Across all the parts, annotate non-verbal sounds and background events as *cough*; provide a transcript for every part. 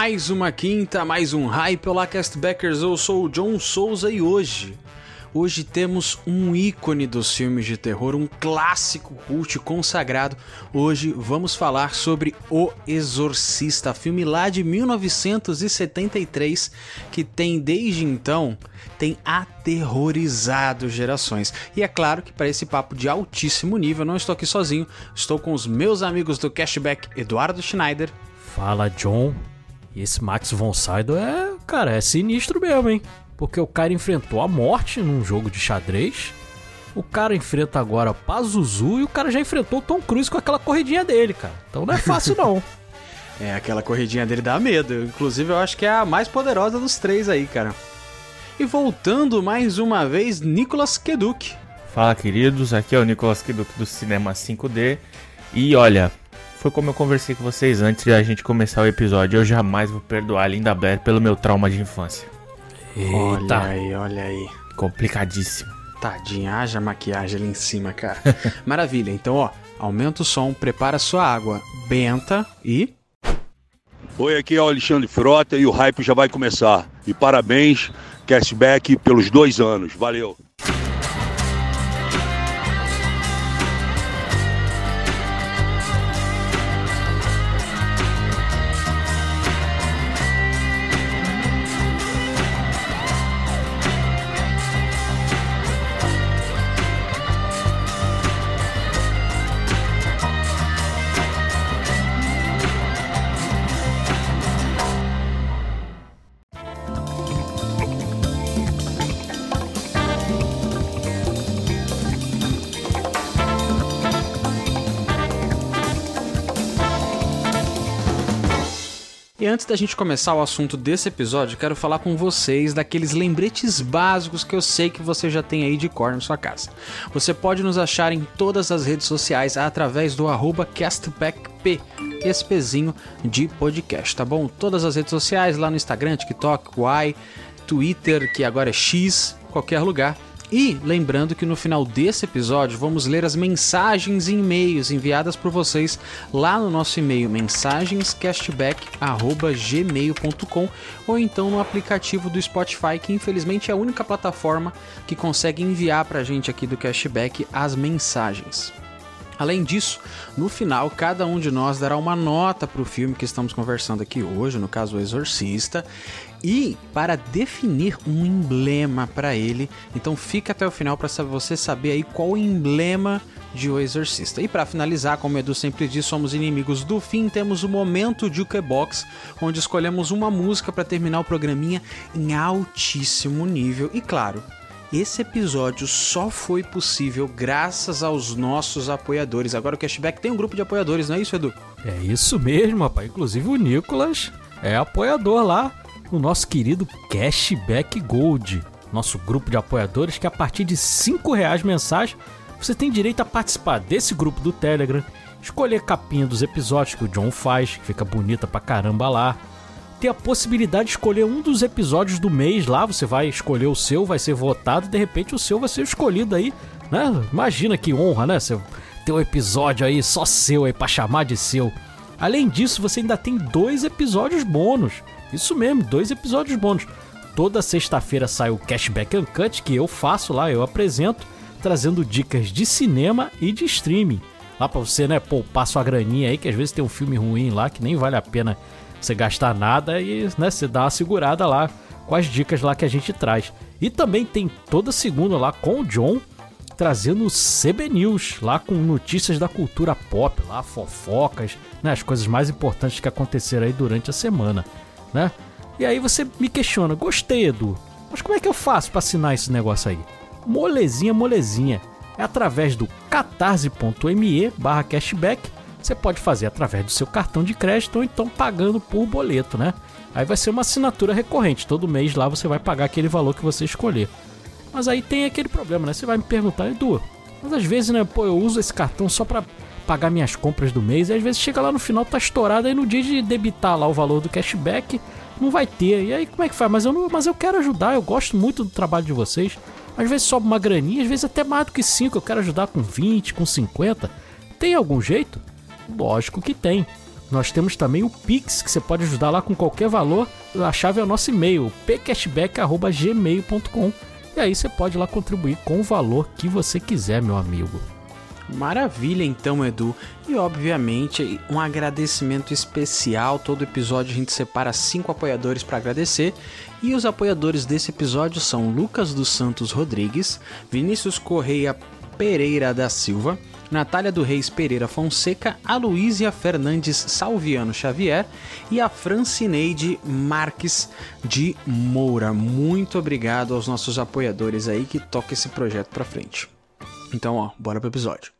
Mais uma quinta, mais um hype. Olá, castbackers. Eu sou o John Souza e hoje, hoje temos um ícone dos filmes de terror, um clássico cult consagrado. Hoje vamos falar sobre O Exorcista, filme lá de 1973 que tem desde então tem aterrorizado gerações. E é claro que para esse papo de altíssimo nível, não estou aqui sozinho, estou com os meus amigos do Cashback, Eduardo Schneider. Fala, John. E esse Max von Sydow é, cara, é sinistro mesmo, hein? Porque o cara enfrentou a morte num jogo de xadrez. O cara enfrenta agora Pazuzu e o cara já enfrentou o Tom Cruise com aquela corridinha dele, cara. Então não é fácil não. *laughs* é, aquela corridinha dele dá medo. Inclusive eu acho que é a mais poderosa dos três aí, cara. E voltando mais uma vez, Nicolas Keduk. Fala, queridos. Aqui é o Nicolas Keduk do Cinema 5D. E olha, foi como eu conversei com vocês antes de a gente começar o episódio. Eu jamais vou perdoar a Linda Blair pelo meu trauma de infância. Eita. Olha aí, olha aí. Complicadíssimo. Tadinha, haja maquiagem ali em cima, cara. *laughs* Maravilha, então ó, aumenta o som, prepara sua água benta e. Oi, aqui é o Alexandre Frota e o hype já vai começar. E parabéns, cashback, pelos dois anos. Valeu! Antes da gente começar o assunto desse episódio, quero falar com vocês daqueles lembretes básicos que eu sei que você já tem aí de cor na sua casa. Você pode nos achar em todas as redes sociais através do castbackp, esse pezinho de podcast, tá bom? Todas as redes sociais, lá no Instagram, TikTok, Y, Twitter, que agora é X, qualquer lugar e lembrando que no final desse episódio vamos ler as mensagens e e-mails enviadas por vocês lá no nosso e-mail mensagenscastback@gmail.com ou então no aplicativo do Spotify, que infelizmente é a única plataforma que consegue enviar para a gente aqui do Cashback as mensagens. Além disso, no final, cada um de nós dará uma nota para o filme que estamos conversando aqui hoje, no caso O Exorcista, e para definir um emblema para ele. Então fica até o final para você saber aí qual o emblema de O Exorcista. E para finalizar, como o Edu sempre diz, somos inimigos do fim, temos o momento Jukebox, onde escolhemos uma música para terminar o programinha em altíssimo nível. E claro, esse episódio só foi possível graças aos nossos apoiadores. Agora o Cashback tem um grupo de apoiadores, não é isso, Edu? É isso mesmo, rapaz. Inclusive o Nicolas é apoiador lá no nosso querido Cashback Gold, nosso grupo de apoiadores que a partir de R$ reais mensais você tem direito a participar desse grupo do Telegram, escolher capinha dos episódios que o John faz, que fica bonita pra caramba lá, ter a possibilidade de escolher um dos episódios do mês lá, você vai escolher o seu, vai ser votado, de repente o seu vai ser escolhido aí, né? Imagina que honra, né? Você ter um episódio aí só seu aí para chamar de seu. Além disso, você ainda tem dois episódios bônus isso mesmo, dois episódios bônus. Toda sexta-feira sai o Cashback Uncut, que eu faço lá, eu apresento, trazendo dicas de cinema e de streaming. Lá pra você, né, poupar sua graninha aí, que às vezes tem um filme ruim lá que nem vale a pena você gastar nada e, né, você dá uma segurada lá com as dicas lá que a gente traz. E também tem toda segunda lá com o John, trazendo o CB News, lá com notícias da cultura pop, lá fofocas, né, as coisas mais importantes que aconteceram aí durante a semana né? E aí você me questiona, gostei, Edu, mas como é que eu faço para assinar esse negócio aí? Molezinha, molezinha. é através do catarse.me barra cashback. Você pode fazer através do seu cartão de crédito ou então pagando por boleto, né? Aí vai ser uma assinatura recorrente. Todo mês lá você vai pagar aquele valor que você escolher. Mas aí tem aquele problema, né? Você vai me perguntar, Edu, mas às vezes, né, pô, eu uso esse cartão só para pagar minhas compras do mês e às vezes chega lá no final tá estourado aí no dia de debitar lá o valor do cashback não vai ter. E aí como é que faz? Mas eu não, mas eu quero ajudar, eu gosto muito do trabalho de vocês. Às vezes sobe uma graninha, às vezes até mais do que 5, eu quero ajudar com 20, com 50. Tem algum jeito? Lógico que tem. Nós temos também o Pix, que você pode ajudar lá com qualquer valor. A chave é o nosso e-mail, pcashback.gmail.com. E aí você pode lá contribuir com o valor que você quiser, meu amigo. Maravilha então, Edu. E obviamente, um agradecimento especial. Todo episódio a gente separa cinco apoiadores para agradecer. E os apoiadores desse episódio são Lucas dos Santos Rodrigues, Vinícius Correia Pereira da Silva, Natália do Reis Pereira Fonseca, Aloísia Fernandes Salviano Xavier e a Francineide Marques de Moura. Muito obrigado aos nossos apoiadores aí que tocam esse projeto para frente. Então, ó, bora pro episódio.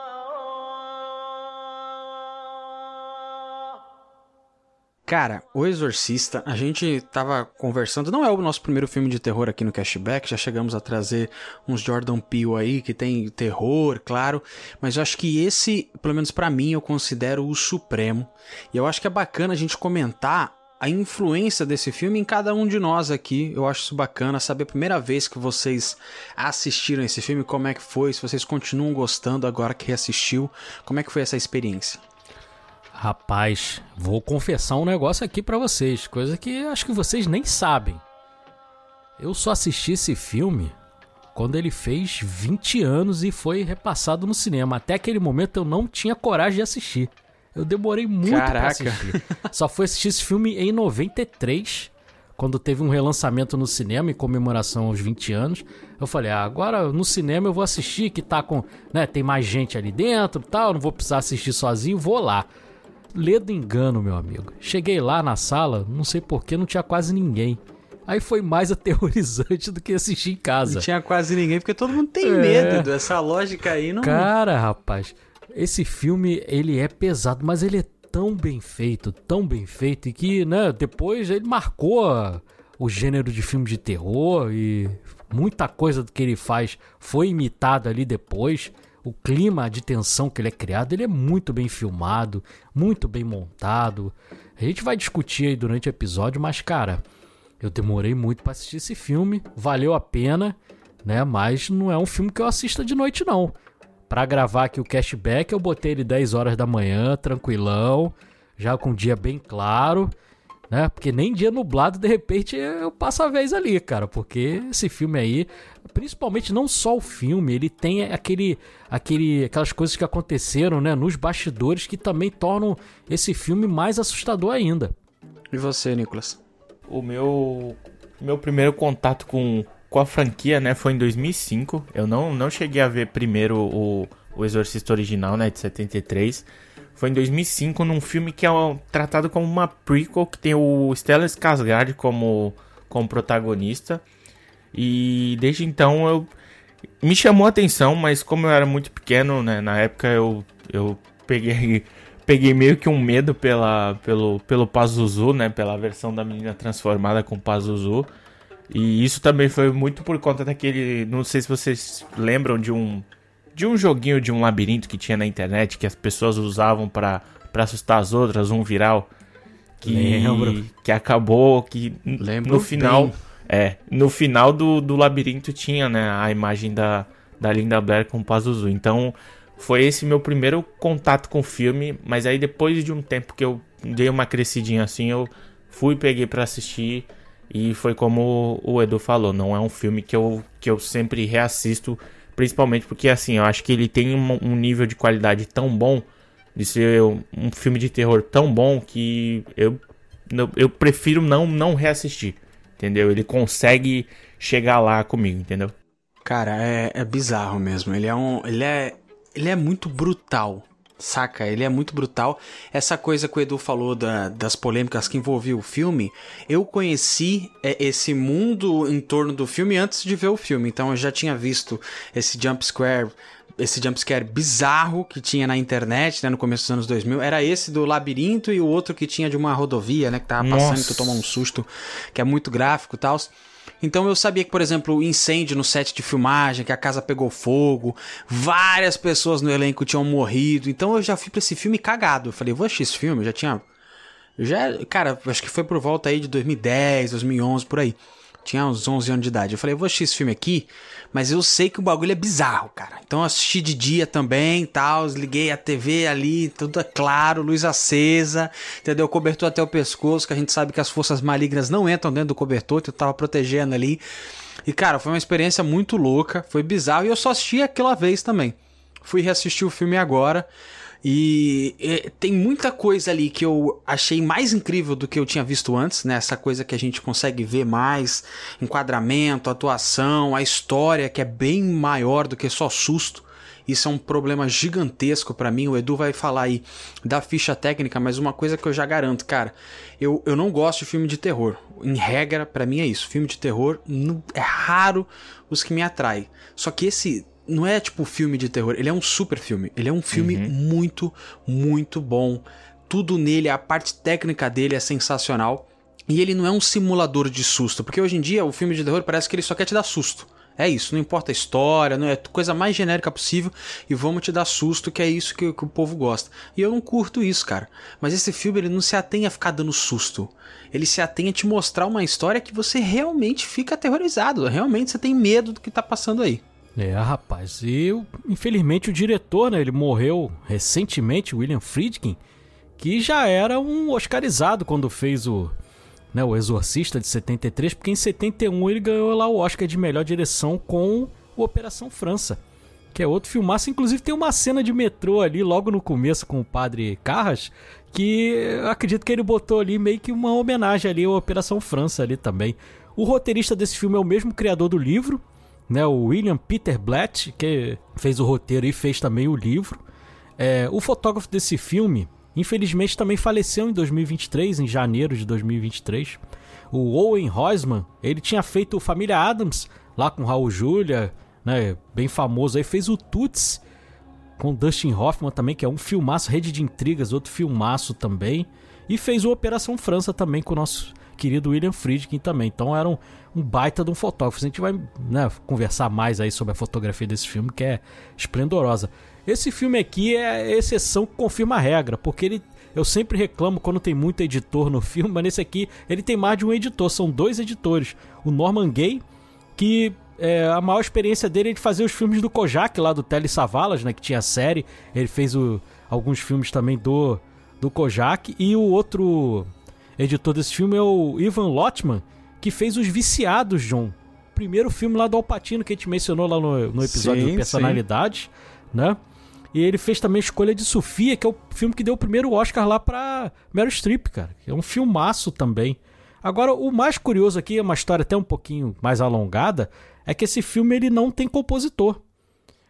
Cara, O Exorcista, a gente tava conversando, não é o nosso primeiro filme de terror aqui no Cashback, já chegamos a trazer uns Jordan Peele aí que tem terror, claro, mas eu acho que esse, pelo menos pra mim, eu considero o supremo. E eu acho que é bacana a gente comentar a influência desse filme em cada um de nós aqui. Eu acho isso bacana saber a primeira vez que vocês assistiram esse filme, como é que foi, se vocês continuam gostando agora que reassistiu, como é que foi essa experiência? Rapaz, vou confessar um negócio aqui pra vocês, coisa que acho que vocês nem sabem. Eu só assisti esse filme quando ele fez 20 anos e foi repassado no cinema. Até aquele momento eu não tinha coragem de assistir. Eu demorei muito pra Caraca. assistir. Só fui assistir esse filme em 93, quando teve um relançamento no cinema em comemoração aos 20 anos. Eu falei, ah, agora no cinema eu vou assistir, que tá com. né, tem mais gente ali dentro tal, não vou precisar assistir sozinho, vou lá. Ledo engano, meu amigo. Cheguei lá na sala, não sei porquê, não tinha quase ninguém. Aí foi mais *laughs* aterrorizante do que assistir em casa. Não tinha quase ninguém, porque todo mundo tem É. medo, Edu. essa lógica aí não... Cara, rapaz, esse filme ele é pesado, mas ele é tão bem feito, tão bem feito e que, né, depois ele marcou o gênero de filme de terror e muita coisa do que ele faz foi imitada ali depois. O clima de tensão que ele é criado, ele é muito bem filmado, muito bem montado. A gente vai discutir aí durante o episódio, mas cara, eu demorei muito pra assistir esse filme, valeu a pena, né? Mas não é um filme que eu assista de noite não. Pra gravar aqui o cashback, eu botei ele 10 horas da manhã, tranquilão, já com o dia bem claro, né? Porque nem dia nublado, de repente, eu passo a vez ali, cara. Porque esse filme aí, principalmente não só o filme, ele tem aquele, aquele, aquelas coisas que aconteceram, né, nos bastidores que também tornam esse filme mais assustador ainda. E você, Nicolas? O meu, meu primeiro contato com, com a franquia, né, foi em 2005. Eu não, não cheguei a ver primeiro o, o Exorcista original, né, de 73. Foi em 2005 num filme que é tratado como uma prequel, que tem o Stellan Skarsgård como, como protagonista. E desde então eu me chamou a atenção, mas como eu era muito pequeno, né, na época eu, eu peguei *laughs* peguei meio que um medo pela pelo pelo Pazuzu, né, pela versão da menina transformada com Pazuzu. E isso também foi muito por conta daquele, não sei se vocês lembram de um de um joguinho de um labirinto que tinha na internet que as pessoas usavam pra para assustar as outras, um viral que Lembro. que acabou que Lembro no final bem. É, no final do, do labirinto tinha, né, a imagem da, da Linda Blair com Pazuzu. Então, foi esse meu primeiro contato com o filme, mas aí depois de um tempo que eu dei uma crescidinha assim, eu fui peguei para assistir e foi como o Edu falou, não é um filme que eu, que eu sempre reassisto, principalmente porque assim, eu acho que ele tem um, um nível de qualidade tão bom de ser um filme de terror tão bom que eu eu prefiro não não reassistir, entendeu? Ele consegue chegar lá comigo, entendeu? Cara, é, é bizarro mesmo. Ele é um. Ele é. Ele é muito brutal. Saca? Ele é muito brutal. Essa coisa que o Edu falou da- das polêmicas que envolviam o filme, eu conheci é, esse mundo em torno do filme antes de ver o filme. Então eu já tinha visto esse jump scare, esse jump scare bizarro que tinha na internet, né, no começo dos anos 2000. Era esse do labirinto e o outro que tinha de uma rodovia, né, que tava passando Nossa. que tu toma um susto, que é muito gráfico e tal. Então eu sabia que, por exemplo, o incêndio no set de filmagem, que a casa pegou fogo, várias pessoas no elenco tinham morrido. Então eu já fui pra esse filme cagado. Eu falei, vou assistir esse filme, eu já tinha. eu Já, cara, acho que foi por volta aí de 2010, 2011, por aí. Tinha uns 11 anos de idade. Eu falei, vou assistir esse filme aqui, mas eu sei que o bagulho é bizarro, cara. Então assisti de dia também, tal, liguei a TV ali, tudo é claro, luz acesa, entendeu? Cobertor até o pescoço, que a gente sabe que as forças malignas não entram dentro do cobertor, então eu tava protegendo ali. E cara, foi uma experiência muito louca, foi bizarro e eu só assisti aquela vez também. Fui reassistir o filme agora. E é, tem muita coisa ali que eu achei mais incrível do que eu tinha visto antes, né? Essa coisa que a gente consegue ver mais, enquadramento, atuação, a história que é bem maior do que só susto. Isso é um problema gigantesco pra mim. O Edu vai falar aí da ficha técnica, mas uma coisa que eu já garanto, cara, eu, eu não gosto de filme de terror. Em regra, pra mim é isso. Filme de terror é raro os que me atraem. Só que esse não é tipo filme de terror, ele é um super filme. Ele é um filme muito, muito bom. Tudo nele, a parte técnica dele é sensacional. E ele não é um simulador de susto, porque hoje em dia o filme de terror parece que ele só quer te dar susto. É isso, não importa a história, não é coisa mais genérica possível e vamos te dar susto, que é isso que, que o povo gosta. E eu não curto isso, cara. Mas esse filme ele não se atém a ficar dando susto. Ele se atém a te mostrar uma história que você realmente fica aterrorizado, realmente você tem medo do que tá passando aí. É, rapaz. E infelizmente o diretor, né, ele morreu recentemente, William Friedkin, que já era um oscarizado quando fez o, né, o Exorcista de 73, porque em 71 ele ganhou lá o Oscar de melhor direção com o Operação França, que é outro filmaço, inclusive tem uma cena de metrô ali logo no começo com o padre Carras, que eu acredito que ele botou ali meio que uma homenagem ali à Operação França ali também. O roteirista desse filme é o mesmo criador do livro, né, o William Peter Blatt, que fez o roteiro e fez também o livro. É, o fotógrafo desse filme, infelizmente, também faleceu em 2023, em janeiro de 2023. O Owen Roisman, ele tinha feito Família Adams, lá com Raul Julia, né, bem famoso aí, fez o Tuts, com Dustin Hoffman também, que é um filmaço, Rede de Intrigas, outro filmaço também. E fez o Operação França também com o nosso querido William Friedkin também. Então era um, um baita de um fotógrafo. A gente vai né, conversar mais aí sobre a fotografia desse filme, que é esplendorosa. Esse filme aqui é exceção que confirma a regra, porque ele. Eu sempre reclamo quando tem muito editor no filme, mas nesse aqui ele tem mais de um editor, são dois editores. O Norman Gay, que é, a maior experiência dele é de fazer os filmes do Kojak, lá do Telly Savalas, né, que tinha a série. Ele fez o- alguns filmes também do, do Kojak. E o outro editor desse filme é o Ivan Lotman, que fez Os Viciados, John. Primeiro filme lá do Alpatino que a gente mencionou lá no, no episódio Sim, do Personalidade, né? E ele fez também Escolha de Sofia, que é o filme que deu o primeiro Oscar lá pra Meryl Streep, cara. É um filmaço também. Agora, o mais curioso aqui, é uma história até um pouquinho mais alongada, é que esse filme ele não tem compositor.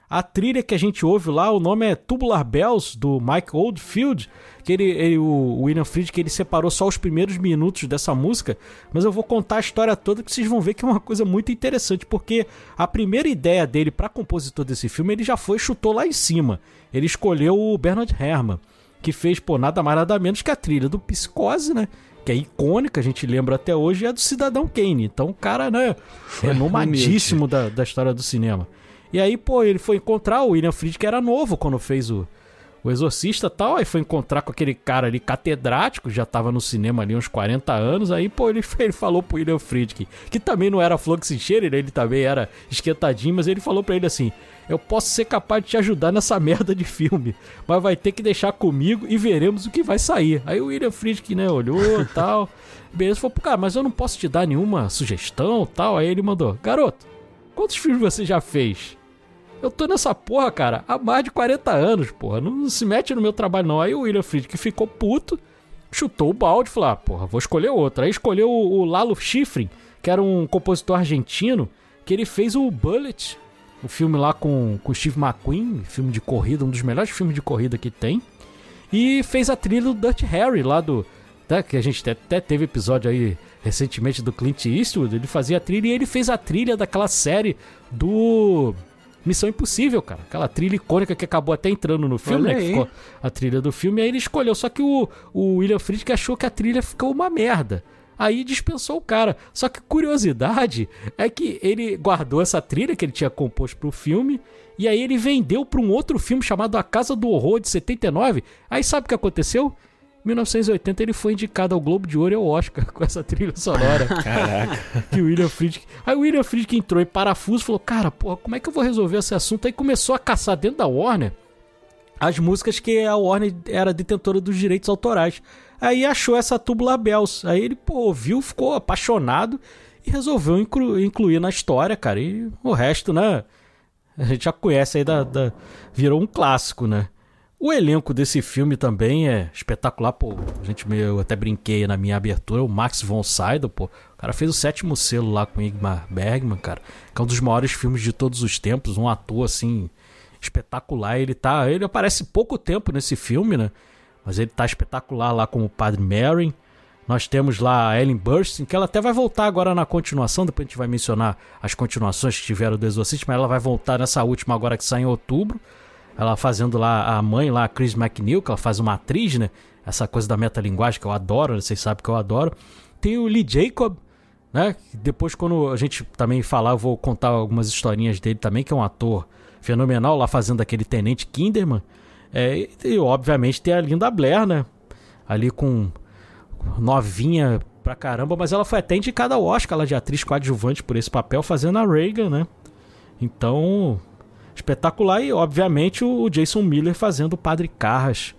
A trilha que a gente ouve lá, o nome é Tubular Bells, do Mike Oldfield, que ele, ele- o William Fried, que ele separou só os primeiros minutos dessa música, mas eu vou contar a história toda que vocês vão ver que é uma coisa muito interessante, porque a primeira ideia dele para compositor desse filme, ele já foi chutou lá em cima. Ele escolheu o Bernard Herrmann, que fez, pô, nada mais nada menos que a trilha do Psicose, né? Que é icônica, a gente lembra até hoje, e a do Cidadão Kane. Então, o cara, né, renomadíssimo da, da história do cinema. E aí, pô, ele foi encontrar o William Fried, que era novo quando fez o, o Exorcista e tal, aí foi encontrar com aquele cara ali catedrático, já tava no cinema ali uns 40 anos, aí, pô, ele, *laughs* ele falou pro William Friedkin, que também não era que se cheira, ele também era esquentadinho, mas ele falou pra ele assim, eu posso ser capaz de te ajudar nessa *laughs* merda de filme, mas vai ter que deixar comigo e veremos o que vai sair. Aí o William Friedkin, né, olhou e *laughs* tal, beleza, falou, cara, mas eu não posso te dar nenhuma sugestão tal, aí ele mandou, garoto, quantos filmes você já fez? Eu tô nessa porra, cara, há mais de 40 anos, porra. Não se mete no meu trabalho, não. Aí o William Friedkin ficou puto, chutou o balde e falou: ah, porra, vou escolher outro. Aí escolheu o, o Lalo Schifrin, que era um compositor argentino, que ele fez o Bullet, o filme lá com, o Steve McQueen, filme de corrida, um dos melhores filmes de corrida que tem. E fez a trilha do Dirty Harry lá do. né, que a gente até teve episódio aí recentemente do Clint Eastwood. Ele fazia a trilha e ele fez a trilha daquela série do. Missão Impossível, cara. Aquela trilha icônica que acabou até entrando no filme, Olha né? Que ficou a trilha do filme. Aí ele escolheu. Só que o, o William Friedkin achou que a trilha ficou uma merda. Aí dispensou o cara. Só que curiosidade é que ele guardou essa trilha que ele tinha composto pro filme. E aí ele vendeu para um outro filme chamado A Casa do Horror de 79. Aí sabe o que aconteceu? Em 1980 ele foi indicado ao Globo de Ouro e ao Oscar *laughs* com essa trilha sonora. *laughs* Caraca. que o William Friedkin. Aí o William Friedkin entrou em parafuso e falou: Cara, porra, como é que eu vou resolver esse assunto? Aí começou a caçar dentro da Warner as músicas que a Warner era detentora dos direitos autorais. Aí achou essa Tubular Bells. Aí ele, pô, ouviu, ficou apaixonado e resolveu inclu- incluir na história, cara. E o resto, né? A gente já conhece aí da, da- Virou um clássico, né? O elenco desse filme também é espetacular, pô. A gente meio, eu até brinquei na minha abertura, o Max von Sydow, pô. O cara fez o sétimo selo lá com Ingmar Bergman, cara. Que é um dos maiores filmes de todos os tempos, um ator assim espetacular. Ele tá, ele aparece pouco tempo nesse filme, né? Mas ele tá espetacular lá como o Padre Merrin. Nós temos lá a Ellen Burstyn, que ela até vai voltar agora na continuação, depois a gente vai mencionar as continuações que tiveram do Exorcista, mas ela vai voltar nessa última agora que sai em outubro. Ela fazendo lá a mãe lá, a Chris McNeil, que ela faz uma atriz, né? Essa coisa da metalinguagem que eu adoro, vocês sabem que eu adoro. Tem o Lee Jacob, né? Depois, quando a gente também falar, eu vou contar algumas historinhas dele também, que é um ator fenomenal lá fazendo aquele Tenente Kinderman. É, e, obviamente tem a Linda Blair, né? Ali com novinha pra caramba, mas ela foi até indicada ao Oscar de atriz coadjuvante por esse papel, fazendo a Reagan, né? Então, espetacular e obviamente o Jason Miller fazendo o Padre Carras.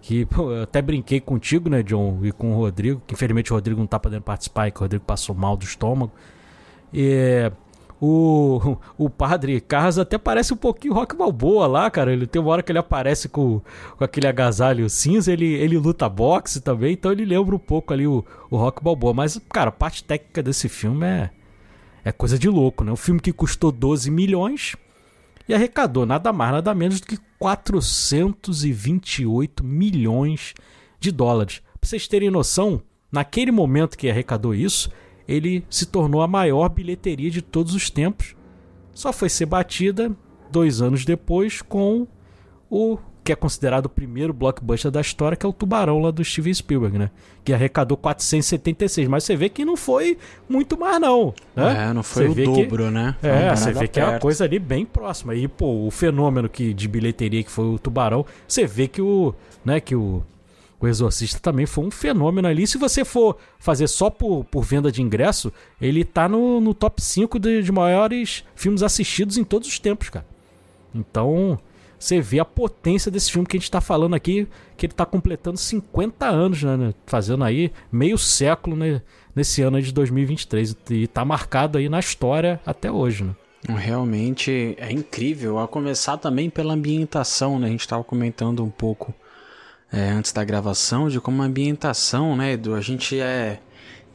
Que pô, eu até brinquei contigo, né, John, e com o Rodrigo, que infelizmente o Rodrigo não tá podendo participar, e que o Rodrigo passou mal do estômago. E o, o padre Carras até parece um pouquinho Rock Balboa lá, cara. Ele tem uma hora que ele aparece com, com aquele agasalho cinza, ele, ele luta boxe também, então ele lembra um pouco ali o, o Rock Balboa. Mas, cara, a parte técnica desse filme é, é coisa de louco, né? Um filme que custou 12 milhões e arrecadou nada mais, nada menos do que 428 milhões de dólares. Pra vocês terem noção, naquele momento que arrecadou isso, ele se tornou a maior bilheteria de todos os tempos. Só foi ser batida dois anos depois com o que é considerado o primeiro blockbuster da história, que é o Tubarão lá do Steven Spielberg, né? Que arrecadou 476. Mas você vê que não foi muito mais, não. Né? É, não foi Você o vê que- dobro, né? Foi É, você vê que é uma perto. coisa ali bem próxima. E, pô, o fenômeno que, de bilheteria que foi o Tubarão, você vê que o, né, que o, o Exorcista também foi um fenômeno ali. Se você for fazer só por, por venda de ingresso, ele tá no, no top 5 de, de maiores filmes assistidos em todos os tempos, cara. Então, você vê a potência desse filme que a gente tá falando aqui, que ele tá completando 50 anos, né? né, Fazendo aí meio século né, nesse ano de 2023. E tá marcado aí na história até hoje, né? Realmente é incrível. A começar também pela ambientação, né? A gente estava comentando um pouco é, antes da gravação de como a ambientação, né, Edu? A gente é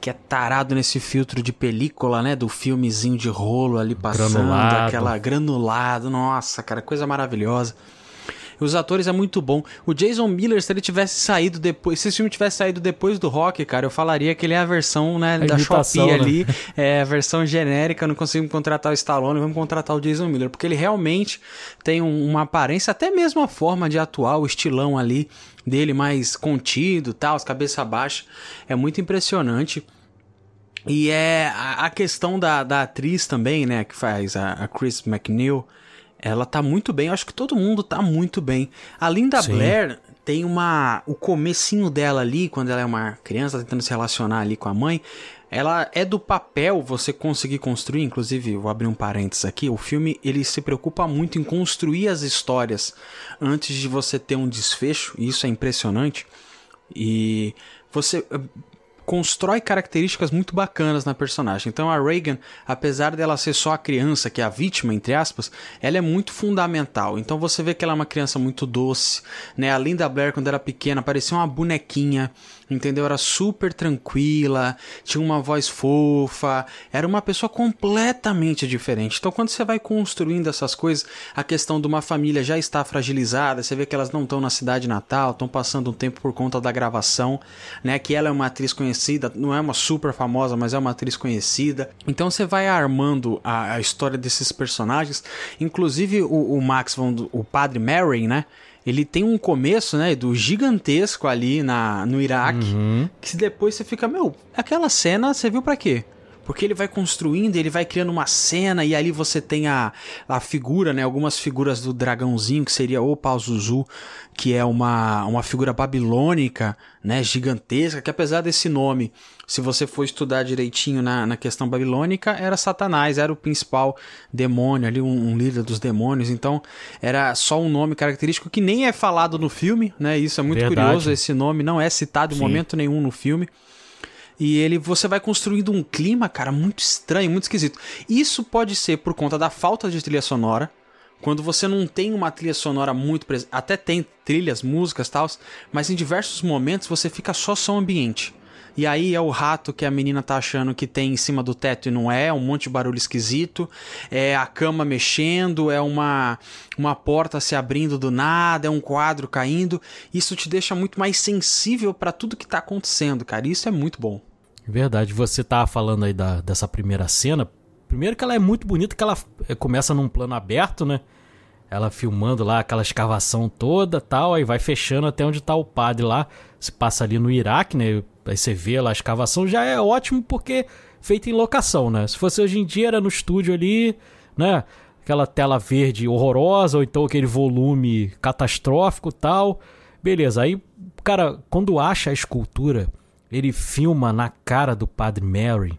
que é tarado nesse filtro de película, né? Do filmezinho de rolo ali passando, Granulado. aquela granulado. Nossa, cara, coisa maravilhosa. Os atores é muito bom. O Jason Miller, se ele tivesse saído depois, se esse filme tivesse saído depois do Rock, cara, eu falaria que ele é a versão, né, da imitação, Shopee né? ali, é a versão genérica, não conseguimos contratar o Stallone, vamos contratar o Jason Miller, porque ele realmente tem um- uma aparência, até mesmo a forma de atuar, o estilão ali dele mais contido, tal, as cabeça baixa, é muito impressionante. E é a, a questão da, da atriz também, né, que faz a, a Chris McNeil, Ela tá muito bem, eu acho que todo mundo tá muito bem. A Linda Sim. Blair tem uma. O comecinho dela ali, quando ela é uma criança tentando se relacionar ali com a mãe. Ela é do papel você conseguir construir, inclusive, vou abrir um parênteses aqui, o filme ele se preocupa muito em construir as histórias antes de você ter um desfecho, e isso é impressionante. E você constrói características muito bacanas na personagem. Então a Reagan, apesar dela ser só a criança, que é a vítima, entre aspas, ela é muito fundamental. Então você vê que ela é uma criança muito doce, né? A Linda Blair, quando era pequena, parecia uma bonequinha, entendeu? Era super tranquila, tinha uma voz fofa, era uma pessoa completamente diferente. Então quando você vai construindo essas coisas, a questão de uma família já está fragilizada, você vê que elas não estão na cidade natal, estão passando um tempo por conta da gravação, né? Que ela é uma atriz conhecida, não é uma super famosa, mas é uma atriz conhecida. Então você vai armando a, a história desses personagens, inclusive o, o Max o padre Mary, né? Ele tem um começo, né, do gigantesco ali na, no Iraque, que depois você fica, meu, aquela cena você viu pra quê? Porque ele vai construindo, ele vai criando uma cena e ali você tem a, a figura, né? Algumas figuras do dragãozinho, que seria o Pazuzu, que é uma, uma figura babilônica, né? Gigantesca, que apesar desse nome, se você for estudar direitinho na, na questão babilônica, era Satanás, era o principal demônio ali, um, um líder dos demônios. Então, era só um nome característico que nem é falado no filme, né? Isso é muito Verdade. curioso, esse nome não é citado em momento nenhum no filme. E ele você vai construindo um clima, cara, muito estranho, muito esquisito. Isso pode ser por conta da falta de trilha sonora. Quando você não tem uma trilha sonora muito presente, até tem trilhas, músicas, tal, mas em diversos momentos você fica só som ambiente. E aí é o rato que a menina tá achando que tem em cima do teto e não é, um monte de barulho esquisito, é a cama mexendo, é uma uma porta se abrindo do nada, é um quadro caindo. Isso te deixa muito mais sensível pra tudo que tá acontecendo, cara. Isso é muito bom. Verdade, você tava falando aí da, dessa primeira cena. Primeiro que ela é muito bonita, que ela eh, começa num plano aberto, né? Ela filmando lá aquela escavação toda tal, aí vai fechando até onde tá o padre lá. Se passa ali no Iraque, né? Aí você vê lá a escavação, já é ótimo porque feito em locação, né? Se fosse hoje em dia, era no estúdio ali, né? Aquela tela verde horrorosa, ou então aquele volume catastrófico tal. Beleza, aí, cara, quando acha a escultura, ele filma na cara do Padre Mary.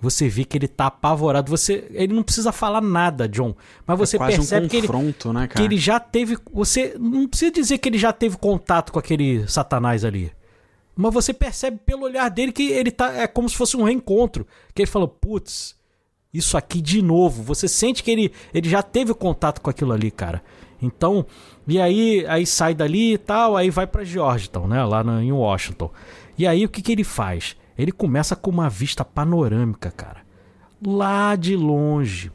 Você vê que ele tá apavorado. Você, ele não precisa falar nada, John, mas você é percebe um que ele né, cara? que ele já teve. Você não precisa dizer que ele já teve contato com aquele Satanás ali. Mas você percebe pelo olhar dele que ele tá. É como se fosse um reencontro. Que ele falou, putz, isso aqui de novo. Você sente que ele, ele já teve contato com aquilo ali, cara. Então, e aí, aí sai dali e tal, aí vai pra Georgetown, né? Lá no, em Washington. E aí o que, que ele faz? Ele começa com uma vista panorâmica, cara. Lá de longe.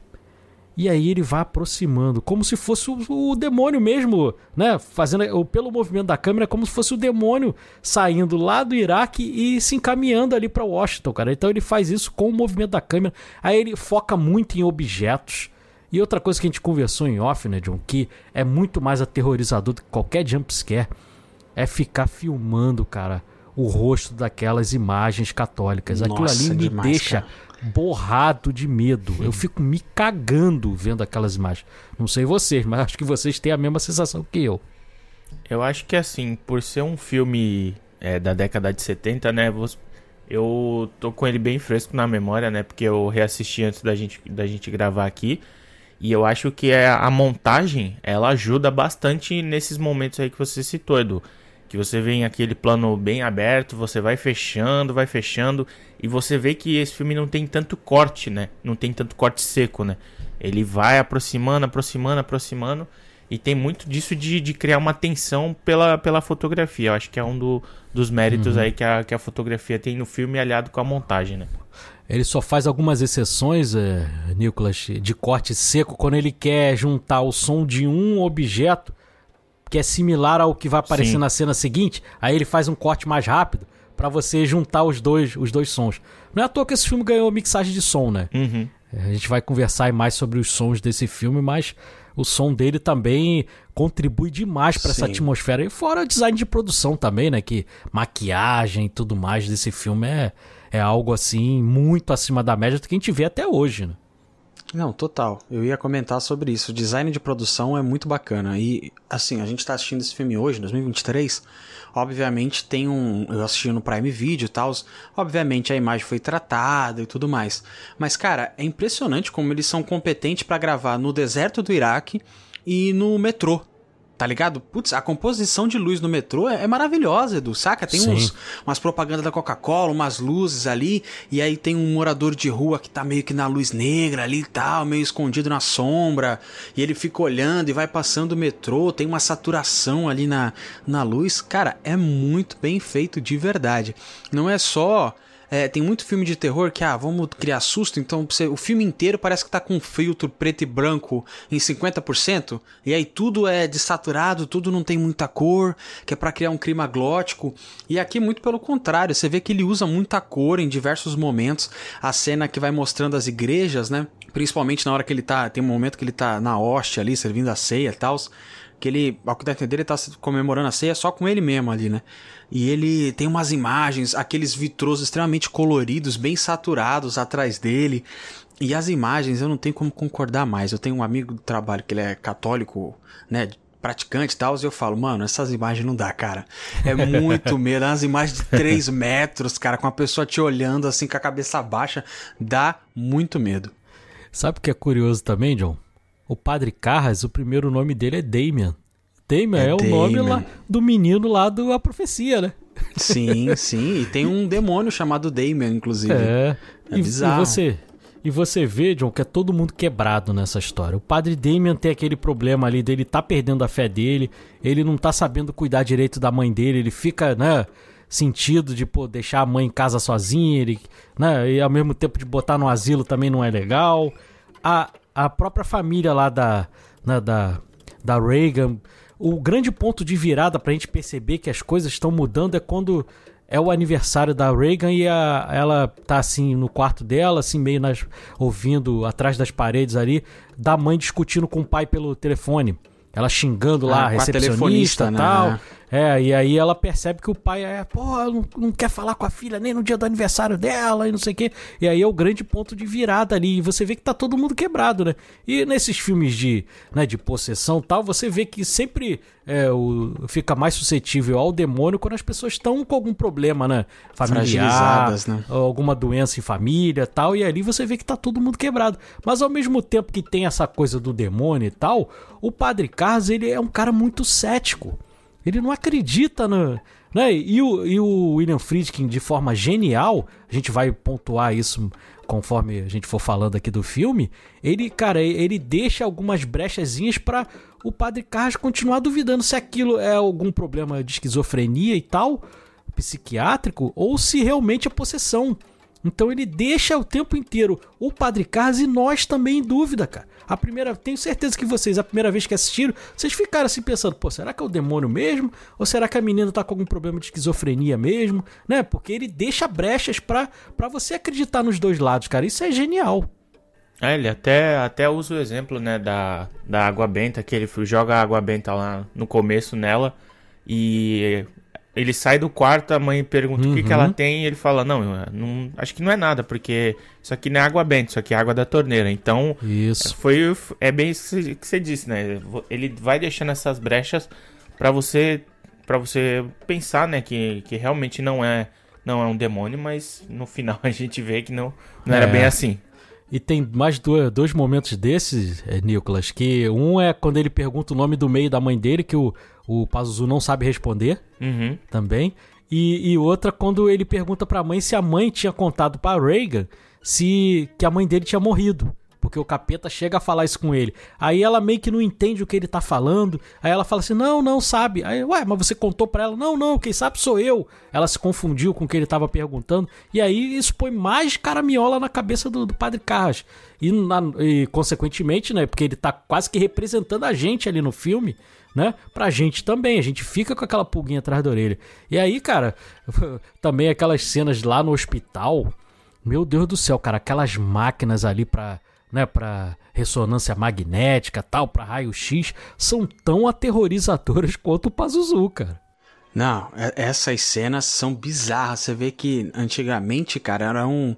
E aí ele vai aproximando, como se fosse o, demônio mesmo, né? Fazendo o- pelo movimento da câmera, como se fosse o demônio saindo lá do Iraque e se encaminhando ali para Washington, cara. Então ele faz isso com o movimento da câmera. Aí ele foca muito em objetos. E outra coisa que a gente conversou em off, né, John, que é muito mais aterrorizador do que qualquer jumpscare, é ficar filmando, cara, o rosto daquelas imagens católicas. Aquilo Nossa, ali me demais, deixa cara. borrado de medo. Eu fico me cagando vendo aquelas imagens. Não sei vocês, mas acho que vocês têm a mesma sensação que eu. Eu acho que assim, por ser um filme é, da década de 70, né? Eu tô com ele bem fresco na memória, né? Porque eu reassisti antes da gente, da gente gravar aqui. E eu acho que é a montagem, ela ajuda bastante nesses momentos aí que você citou, Edu. Que você vê em aquele plano bem aberto, você vai fechando, vai fechando. E você vê que esse filme não tem tanto corte, né? Não tem tanto corte seco, né? Ele vai aproximando, aproximando, aproximando. E tem muito disso de, de criar uma tensão pela, pela fotografia. Eu acho que é um do- dos méritos aí que a, que a fotografia tem no filme, aliado com a montagem, né? Ele só faz algumas exceções, é, Nicolas, de corte seco, quando ele quer juntar o som de um objeto que é similar ao que vai aparecer Sim. na cena seguinte. Aí ele faz um corte mais rápido pra você juntar os dois, os dois sons. Não é à toa que esse filme ganhou mixagem de som, né? Uhum. A gente vai conversar mais sobre os sons desse filme, mas o som dele também contribui demais pra essa atmosfera. E fora o design de produção também, né? Que maquiagem e tudo mais desse filme é, é algo assim muito acima da média do que a gente vê até hoje, né? Não, total. Eu ia comentar sobre isso. O design de produção é muito bacana. E, assim, a gente tá assistindo esse filme hoje, 2023. Obviamente tem um. Eu assisti no Prime Video e tal. Obviamente a imagem foi tratada e tudo mais. Mas, cara, é impressionante como eles são competentes pra gravar no deserto do Iraque e no metrô. Tá ligado? Putz, a composição de luz no metrô é, é maravilhosa, Edu, saca? Tem Sim. uns, umas propagandas da Coca-Cola, umas luzes ali, e aí tem um morador de rua que tá meio que na luz negra ali e tal, meio escondido na sombra, e ele fica olhando e vai passando o metrô, tem uma saturação ali na, na luz. Cara, é muito bem feito de verdade. Não é só. É, tem muito filme de terror que, ah, vamos criar susto, então você- o filme inteiro parece que tá com um filtro preto e branco em 50%, e aí tudo é desaturado, tudo não tem muita cor, que é pra criar um clima glótico. E aqui, muito pelo contrário, você vê que ele usa muita cor em diversos momentos. A cena que vai mostrando as igrejas, né? Principalmente na hora que ele tá. Tem um momento que ele tá na hóstia ali, servindo a ceia e tal. Que ele, ao que dá a entender, ele tá comemorando a ceia só com ele mesmo ali, né? E ele tem umas imagens, aqueles vitrôs extremamente coloridos, bem saturados atrás dele. E as imagens, eu não tenho como concordar mais. Eu tenho um amigo do trabalho que ele é católico, né? Praticante e tal, e eu falo, mano, essas imagens não dá, cara. É muito *laughs* medo. É umas imagens de 3 metros, cara, com a pessoa te olhando assim com a cabeça baixa. Dá muito medo. Sabe o que é curioso também, John? O Padre Carras, o primeiro nome dele é Damien. Damien é, É o nome lá do menino lá do A Profecia, né? Sim, sim. E tem um demônio chamado Damien, inclusive. É. É e, bizarro. E você, e você vê, John, que é todo mundo quebrado nessa história. O padre Damien tem aquele problema ali dele tá perdendo a fé dele, ele não tá sabendo cuidar direito da mãe dele, ele fica, né, sentido de pô, deixar a mãe em casa sozinha, ele, né, e ao mesmo tempo de botar no asilo também não é legal. A, a própria família lá da, né, da, da Reagan, o grande ponto de virada pra gente perceber que as coisas estão mudando é quando é o aniversário da Reagan e a, ela tá assim no quarto dela, assim meio nas, ouvindo atrás das paredes ali, da mãe discutindo com o pai pelo telefone. Ela xingando lá Ah, a com a recepcionista e né? tal. É, e aí ela percebe que o pai é, pô, não, não quer falar com a filha nem no dia do aniversário dela e não sei o quê. E aí é o grande ponto de virada ali. E você vê que tá todo mundo quebrado, né? E nesses filmes de, né, de possessão e tal, você vê que sempre é, o, fica mais suscetível ao demônio quando as pessoas estão com algum problema, né? Familiar, né? alguma doença em família e tal, e ali você vê que tá todo mundo quebrado. Mas ao mesmo tempo que tem essa coisa do demônio e tal, o Padre Carlos, ele é um cara muito cético. Ele não acredita no. Né? E, o, e o William Friedkin, de forma genial, a gente vai pontuar isso conforme a gente for falando aqui do filme. Ele, cara, ele deixa algumas brechazinhas para o Padre Carlos continuar duvidando se aquilo é algum problema de esquizofrenia e tal, psiquiátrico, ou se realmente é possessão. Então ele deixa o tempo inteiro o Padre Carlos e nós também em dúvida, cara. A primeira, tenho certeza que vocês, a primeira vez que assistiram, vocês ficaram assim pensando, pô, será que é o demônio mesmo? Ou será que a menina tá com algum problema de esquizofrenia mesmo? Né? Porque ele deixa brechas pra, pra você acreditar nos dois lados, cara. Isso é genial. É, ele até, até usa o exemplo, né, da, da água benta, que ele joga a água benta lá no começo nela e ele sai do quarto, a mãe pergunta o que, que ela tem e ele fala, não, eu não, acho que não é nada, porque isso aqui não é água benta, isso aqui é água da torneira. Então, Isso. foi, é bem isso que você disse, né? Ele vai deixando essas brechas pra você para você pensar, né, que, que realmente não é não é um demônio, mas no *laughs* final a gente vê que não, não era É. bem assim. E tem mais dois, dois momentos desses, é, Nicolas, que um é quando ele pergunta o nome do meio da mãe dele, que o, o Pazuzu não sabe responder Uhum. também. E, e outra quando ele pergunta pra mãe se a mãe tinha contado pra Reagan se que a mãe dele tinha morrido. Porque o capeta chega a falar isso com ele. Aí ela meio que não entende o que ele tá falando. Aí ela fala assim: não, não sabe. Aí, ué, mas você contou pra ela? Não, não, quem sabe sou eu. Ela se confundiu com o que ele tava perguntando. E aí isso põe mais caramiola na cabeça do, do padre Carras. E, na- e, consequentemente, né? Porque ele tá quase que representando a gente ali no filme né? Pra gente também, a gente fica com aquela pulguinha atrás da orelha. E aí, cara, *laughs* também aquelas cenas lá no hospital, meu Deus do céu, cara, aquelas máquinas ali pra, né, pra ressonância magnética, tal, pra raio-x, são tão aterrorizadoras *laughs* quanto o Pazuzu, cara. Não, é- essas cenas são bizarras. Você vê que antigamente, cara, era um.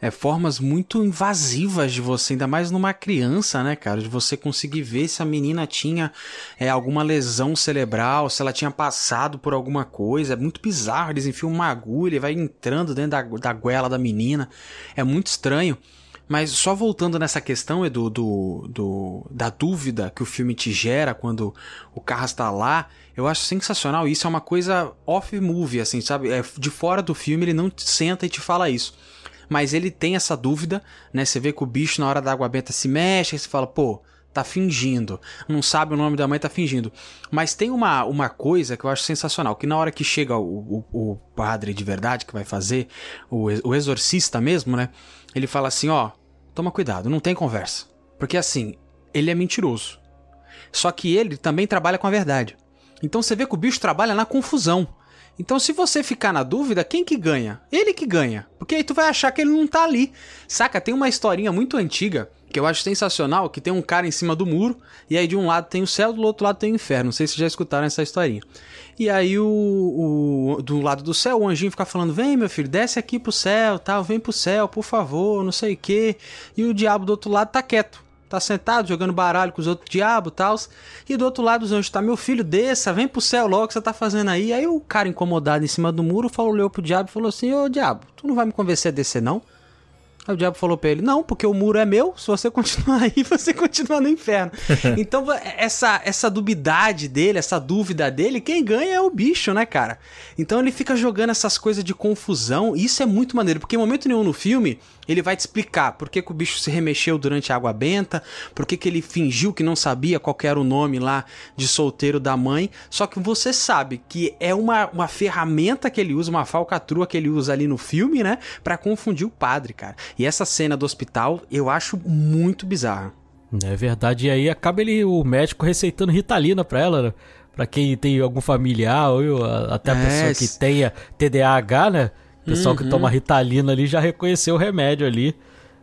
é, formas muito invasivas de você, ainda mais numa criança, né, cara? De você conseguir ver se a menina tinha é, alguma lesão cerebral, se ela tinha passado por alguma coisa. É muito bizarro. Eles enfiam uma agulha e vai entrando dentro da, da goela da menina. É muito estranho. Mas só voltando nessa questão, Edu, do, do, da dúvida que o filme te gera quando o carro está lá, eu acho sensacional. Isso é uma coisa off-movie, assim, sabe? É, de fora do filme ele não senta e te fala isso. Mas ele tem essa dúvida, né? Você vê que o bicho na hora da água benta se mexe, aí você fala, pô, tá fingindo. Não sabe o nome da mãe, tá fingindo. Mas tem uma, uma coisa que eu acho sensacional, que na hora que chega o, o, o padre de verdade que vai fazer, o, o exorcista mesmo, né? Ele fala assim, ó, toma cuidado, não tem conversa. Porque assim, ele é mentiroso. Só que ele também trabalha com a verdade. Então você vê que o bicho trabalha na confusão. Então, se você ficar na dúvida, quem que ganha? Ele que ganha. Porque aí tu vai achar que ele não tá ali. Saca? Tem uma historinha muito antiga que eu acho sensacional, que tem um cara em cima do muro, e aí de um lado tem o céu, do outro lado tem o inferno. Não sei se já escutaram essa historinha. E aí o, o do lado do céu, o anjinho fica falando: "Vem, meu filho, desce aqui pro céu, tal, vem pro céu, por favor, não sei o quê". E o diabo do outro lado tá quieto tá sentado jogando baralho com os outros diabos tal. E do outro lado os anjos tá, meu filho, desça, vem pro céu logo, que você tá fazendo aí? Aí o cara incomodado em cima do muro falou, olhou pro diabo e falou assim: Ô diabo, tu não vai me convencer a descer não? Aí o diabo falou pra ele: Não, porque o muro é meu, se você continuar *laughs* aí, você continua no inferno. *laughs* então, essa, essa dubidade dele, essa dúvida dele, quem ganha é o bicho, né, cara? Então ele fica jogando essas coisas de confusão, e isso é muito maneiro, porque em momento nenhum no filme ele vai te explicar por que, que o bicho se remexeu durante a água benta, por que, que ele fingiu que não sabia qual era o nome lá de solteiro da mãe. Só que você sabe que é uma, uma ferramenta que ele usa, uma falcatrua que ele usa ali no filme, né? Pra confundir o padre, cara. E essa cena do hospital eu acho muito bizarra. É verdade. E aí acaba ele, o médico receitando ritalina pra ela, né? Pra quem tem algum familiar ou até a É, pessoa que tenha TDAH, né? O pessoal que Uhum. toma ritalina ali já reconheceu o remédio ali,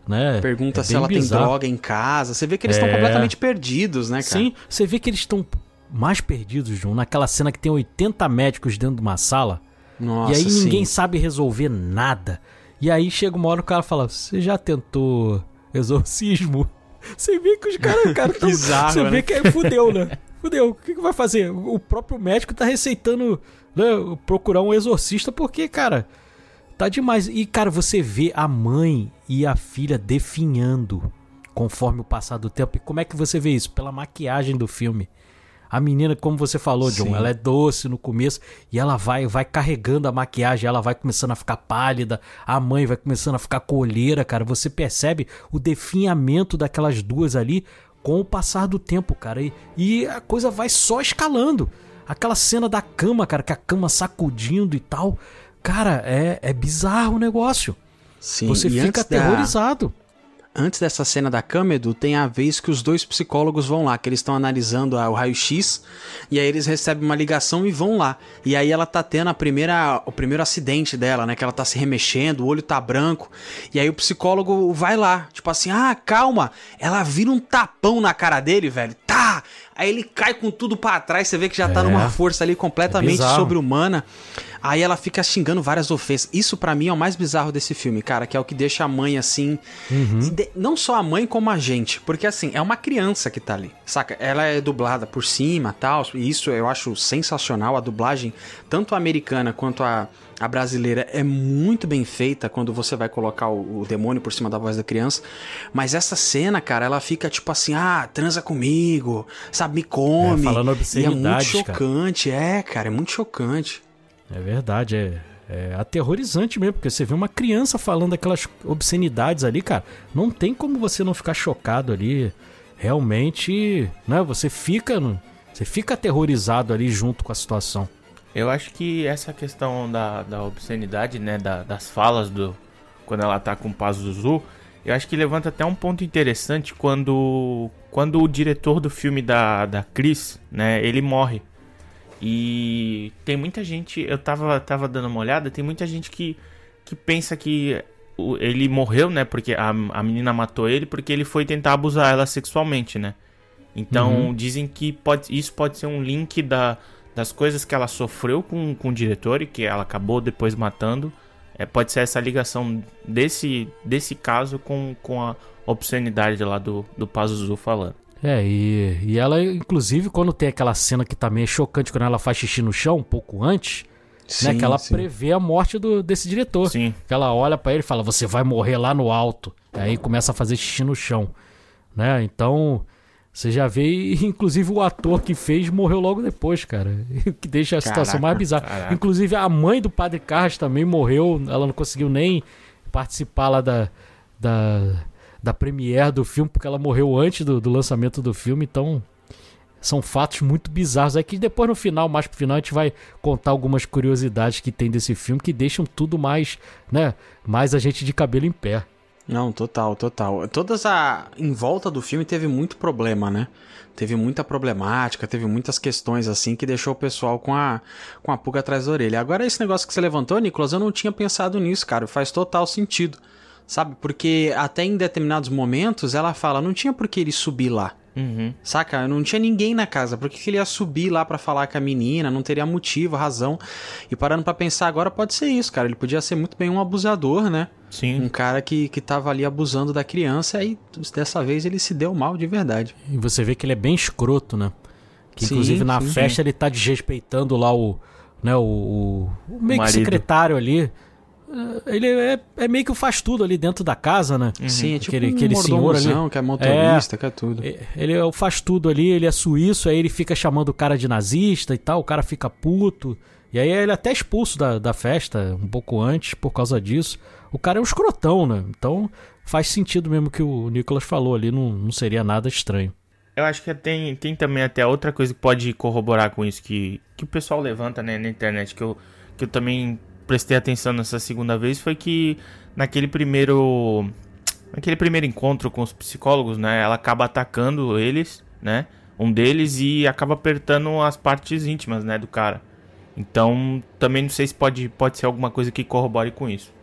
né? Pergunta É se ela bizarro. tem droga em casa. Você vê que eles estão É. completamente perdidos, né, cara? Sim, você vê que eles estão mais perdidos, João, naquela cena que tem 80 médicos dentro de uma sala. Nossa, e aí sim. ninguém sabe resolver nada. E aí chega uma hora que o cara fala: Você já tentou exorcismo? *laughs* Você vê que os caras cara, *laughs* tão. Bizarro, Você né? vê que aí fudeu, né? *laughs* Fudeu. O que, que vai fazer? O próprio médico tá receitando né, procurar um exorcista porque, cara, tá demais. E, cara, você vê a mãe e a filha definhando conforme o passar do tempo. E como é que você vê isso? Pela maquiagem do filme. A menina, como você falou, John, Sim. ela é doce no começo e ela vai vai carregando a maquiagem, ela vai começando a ficar pálida, a mãe vai começando a ficar colheira, cara. Você percebe o definhamento daquelas duas ali com o passar do tempo, cara. E, e a coisa vai só escalando. Aquela cena da cama, cara, que a cama sacudindo e tal. Cara, é, é bizarro o negócio. Sim, Você fica antes da- aterrorizado. Antes dessa cena da cama, Edu, tem a vez que os dois psicólogos vão lá, que eles estão analisando o raio-x, e aí eles recebem uma ligação e vão lá. E aí ela tá tendo a primeira, o primeiro acidente dela, né? Que ela tá se remexendo, o olho tá branco. E aí o psicólogo vai lá, tipo assim, ah, calma. Ela vira um tapão na cara dele, velho. Tá! Aí ele cai com tudo pra trás, você vê que já tá É. numa força ali completamente bizarro. sobre-humana. Aí ela fica xingando várias ofensas. Isso pra mim é o mais bizarro desse filme, cara, que é o que deixa a mãe assim. e de- Não só a mãe, como a gente. Porque assim, é uma criança que tá ali. Saca? Ela é dublada por cima tal. E isso eu acho sensacional. A dublagem, tanto a americana quanto a, a brasileira, é muito bem feita quando você vai colocar o, o demônio por cima da voz da criança. Mas essa cena, cara, ela fica tipo assim: ah, transa comigo, sabe? Me come. É, falando e é muito obscenidades, cara. chocante. É, cara, é muito chocante. É verdade, é, é aterrorizante mesmo, porque você vê uma criança falando aquelas obscenidades ali, cara. Não tem como você não ficar chocado ali. Realmente, né? Você fica, você fica aterrorizado ali junto com a situação. Eu acho que essa questão da, da obscenidade, né, da- das falas do quando ela tá com o Pazuzu, eu acho que levanta até um ponto interessante quando quando o diretor do filme da, da Chris, né, ele morre. E tem muita gente, eu tava, tava dando uma olhada, tem muita gente que, que pensa que ele morreu, né, porque a, a menina matou ele porque ele foi tentar abusar ela sexualmente, né? Então dizem que pode, isso pode ser um link da, das coisas que ela sofreu com, com o diretor e que ela acabou depois matando É, pode ser essa ligação desse, desse caso com, com a obscenidade lá do, do Pazuzu falando. É, e, e ela, inclusive, quando tem aquela cena que tá meio chocante, quando ela faz xixi no chão, um pouco antes, né? Que ela sim. prevê a morte do, desse diretor. Sim. Que ela olha pra ele e fala, você vai morrer lá no alto. Aí começa a fazer xixi no chão. Né? Então, você já vê, *laughs* inclusive o ator que fez morreu logo depois, cara. O *laughs* que deixa a situação Caraca, mais bizarra. caraca. Inclusive a mãe do Padre Carras também morreu, ela não conseguiu nem participar lá da, da, da premiere do filme, porque ela morreu antes do, do lançamento do filme, então são fatos muito bizarros. É que depois no final, mais pro final, a gente vai contar algumas curiosidades que tem desse filme que deixam tudo mais, né, mais a gente de cabelo em pé. Não, total, total. Todas a. Em volta do filme teve muito problema, né? Teve muita problemática, teve muitas questões assim que deixou o pessoal com a, com a pulga atrás da orelha. Agora, esse negócio que você levantou, Nicolas, eu não tinha pensado nisso, cara. Faz total sentido. Sabe? Porque até em determinados momentos ela fala, não tinha por que ele subir lá. Uhum. Saca? Não tinha ninguém na casa. Por que, que ele ia subir lá pra falar com a menina? Não teria motivo, razão. E parando pra pensar agora, pode ser isso, cara. Ele podia ser muito bem um abusador, né? Um Sim. cara que, que tava ali abusando da criança e dessa vez ele se deu mal de verdade. E você vê que ele é bem escroto, né? Que Sim, inclusive na sim, festa ele tá desrespeitando lá o, né, o, o, o meio que secretário ali. Eh, Ele é, é meio que o faz tudo ali dentro da casa, né? Sim, é tipo Aquele- um aquele senhor ali. que é motorista, que é tudo. E- Ele é o faz tudo ali, ele é suíço, aí ele fica chamando o cara de nazista e tal, o cara fica puto. E aí ele é até expulso da, da festa um pouco antes por causa disso. O cara é um escrotão, né? Então faz sentido mesmo que o Nicolas falou ali, não, não seria nada estranho. Eu acho que tem, tem também até outra coisa que pode corroborar com isso que, que o pessoal levanta né, na internet, que eu, que eu também prestei atenção nessa segunda vez, foi que naquele primeiro. Naquele primeiro encontro com os psicólogos, né? Ela acaba atacando eles, né? Um deles e acaba apertando as partes íntimas, né, do cara. Então, também não sei se pode, pode ser alguma coisa que corrobore com isso.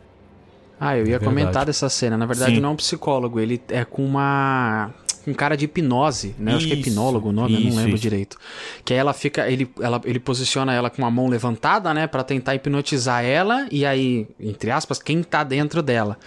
Ah, eu ia Verdade. comentar dessa cena. Na verdade, Sim. não é um psicólogo, ele é com uma. Um cara de hipnose, né? Acho que é Isso, hipnólogo o nome, eu não isso, lembro isso. direito. Que aí ela fica. Ele, ela, ele posiciona ela com a mão levantada, né? Pra tentar hipnotizar ela. E aí, entre aspas, quem tá dentro dela.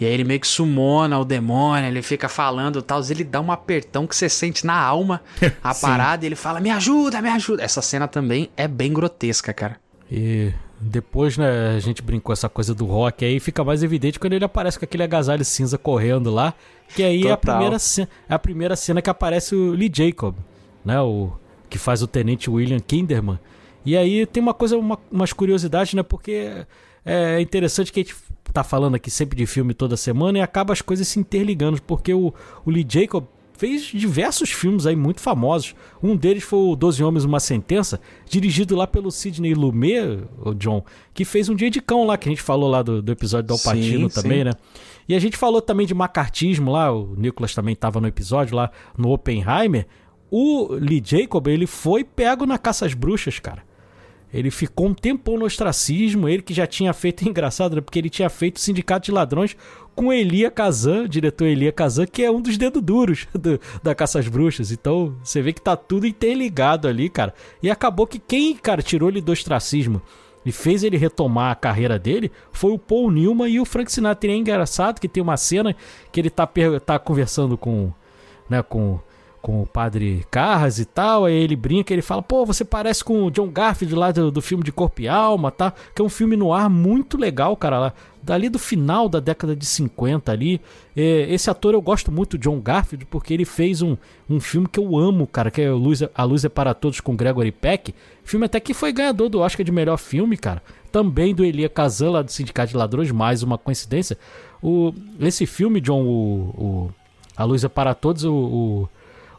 E aí ele meio que sumona o demônio, ele fica falando e tal. Ele dá um apertão que você sente na alma *laughs* a parada e ele fala: Me ajuda, me ajuda. Essa cena também é bem grotesca, cara. E depois, né, a gente brincou essa coisa do rock aí, fica mais evidente quando ele aparece com aquele agasalho cinza correndo lá, que aí é a, primeira cena, é a primeira cena que aparece o Lee Jacob, né, o que faz o tenente William Kinderman. E aí tem uma coisa, uma, umas curiosidades, né, porque é interessante que a gente tá falando aqui sempre de filme toda semana e acaba as coisas se interligando, porque o, o Lee Jacob fez diversos filmes aí muito famosos. Um deles foi o Doze Homens Uma Sentença, dirigido lá pelo Sidney Lumet, o John, que fez um Dia de Cão lá, que a gente falou lá do, do episódio do Alpatino também, sim. né? E a gente falou também de macartismo lá, o Nicolas também estava no episódio lá no Oppenheimer. O Lee Jacob, ele foi pego na caça às bruxas, cara. Ele ficou um tempão no ostracismo, ele que já tinha feito, *laughs* engraçado, né? porque ele tinha feito Sindicato de Ladrões com Elia Kazan, diretor Elia Kazan, que é um dos dedos duros *laughs* do- da Caça às Bruxas. Então, você vê que tá tudo interligado ali, cara. E acabou que quem, cara, tirou ele do ostracismo e fez ele retomar a carreira dele foi o Paul Newman e o Frank Sinatra. E é engraçado que tem uma cena que ele tá, tá conversando com, né, com, com o padre Carras e tal, aí ele brinca, ele fala, pô, você parece com o John Garfield lá do, do filme de Corpo e Alma, tá? Que é um filme no ar muito legal, cara, lá, dali do final da década de 50 ali. É, esse ator eu gosto muito, John Garfield, porque ele fez um, um filme que eu amo, cara, que é Luz, A Luz é para Todos com Gregory Peck. Filme até que foi ganhador do Oscar de melhor filme, cara. Também do Elia Kazan, lá do Sindicato de Ladrões, mais uma coincidência. O, esse filme, John, o, o A Luz é para Todos, o, o,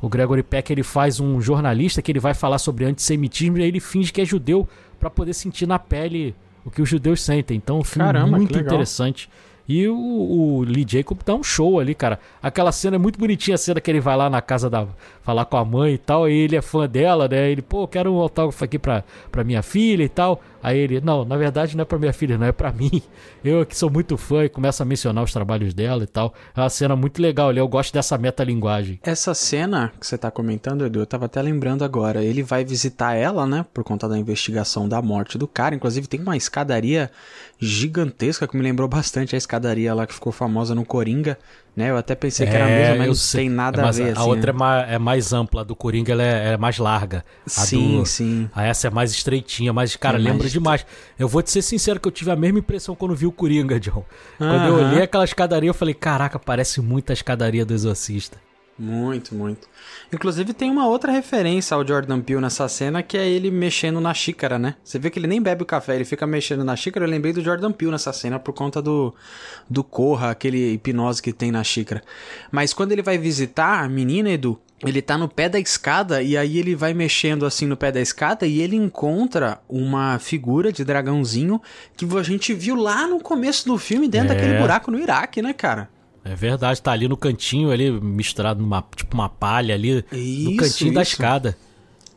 o Gregory Peck ele faz um jornalista que ele vai falar sobre antissemitismo e ele finge que é judeu para poder sentir na pele o que os judeus sentem. Então, um filme Caramba, muito interessante. E o, o Lee Jacob dá um show ali, cara. Aquela cena é muito bonitinha, a cena que ele vai lá na casa da. falar com a mãe e tal. E ele é fã dela, né? Ele, pô, quero um autógrafo aqui pra, pra minha filha e tal. Aí ele, não, na verdade não é pra minha filha, não, é pra mim. *laughs* Eu que sou muito fã e começa a mencionar os trabalhos dela e tal. É uma cena muito legal eu gosto dessa metalinguagem. Essa cena que você tá comentando, Edu, eu tava até lembrando agora. Ele vai visitar ela, né? Por conta da investigação da morte do cara. Inclusive, tem uma escadaria gigantesca que me lembrou bastante a escadaria lá que ficou famosa no Coringa, né? Eu até pensei que era a mesma, mas eu não sei. tem nada É, a ver. A assim, outra né? é, ma- é mais ampla, a do Coringa ela é, é mais larga. A Sim, do- sim. A essa é mais estreitinha, mas, cara, É mais lembra estre- demais. Eu vou te ser sincero que eu tive a mesma impressão quando vi o Coringa, John. Quando eu Aham. olhei aquela escadaria, eu falei, caraca, parece muito a escadaria do Exorcista. Muito, muito. Inclusive tem uma outra referência ao Jordan Peele nessa cena que é ele mexendo na xícara, né? Você vê que ele nem bebe o café, ele fica mexendo na xícara. Eu lembrei do Jordan Peele nessa cena por conta do do Corra, aquele hipnose que tem na xícara. Mas quando ele vai visitar a menina, Edu, ele tá no pé da escada e aí ele vai mexendo assim no pé da escada e ele encontra uma figura de dragãozinho que a gente viu lá no começo do filme dentro É. daquele buraco no Iraque, né, cara? É verdade, tá ali no cantinho, ali, misturado numa, tipo uma palha ali, no Isso, cantinho da isso. escada.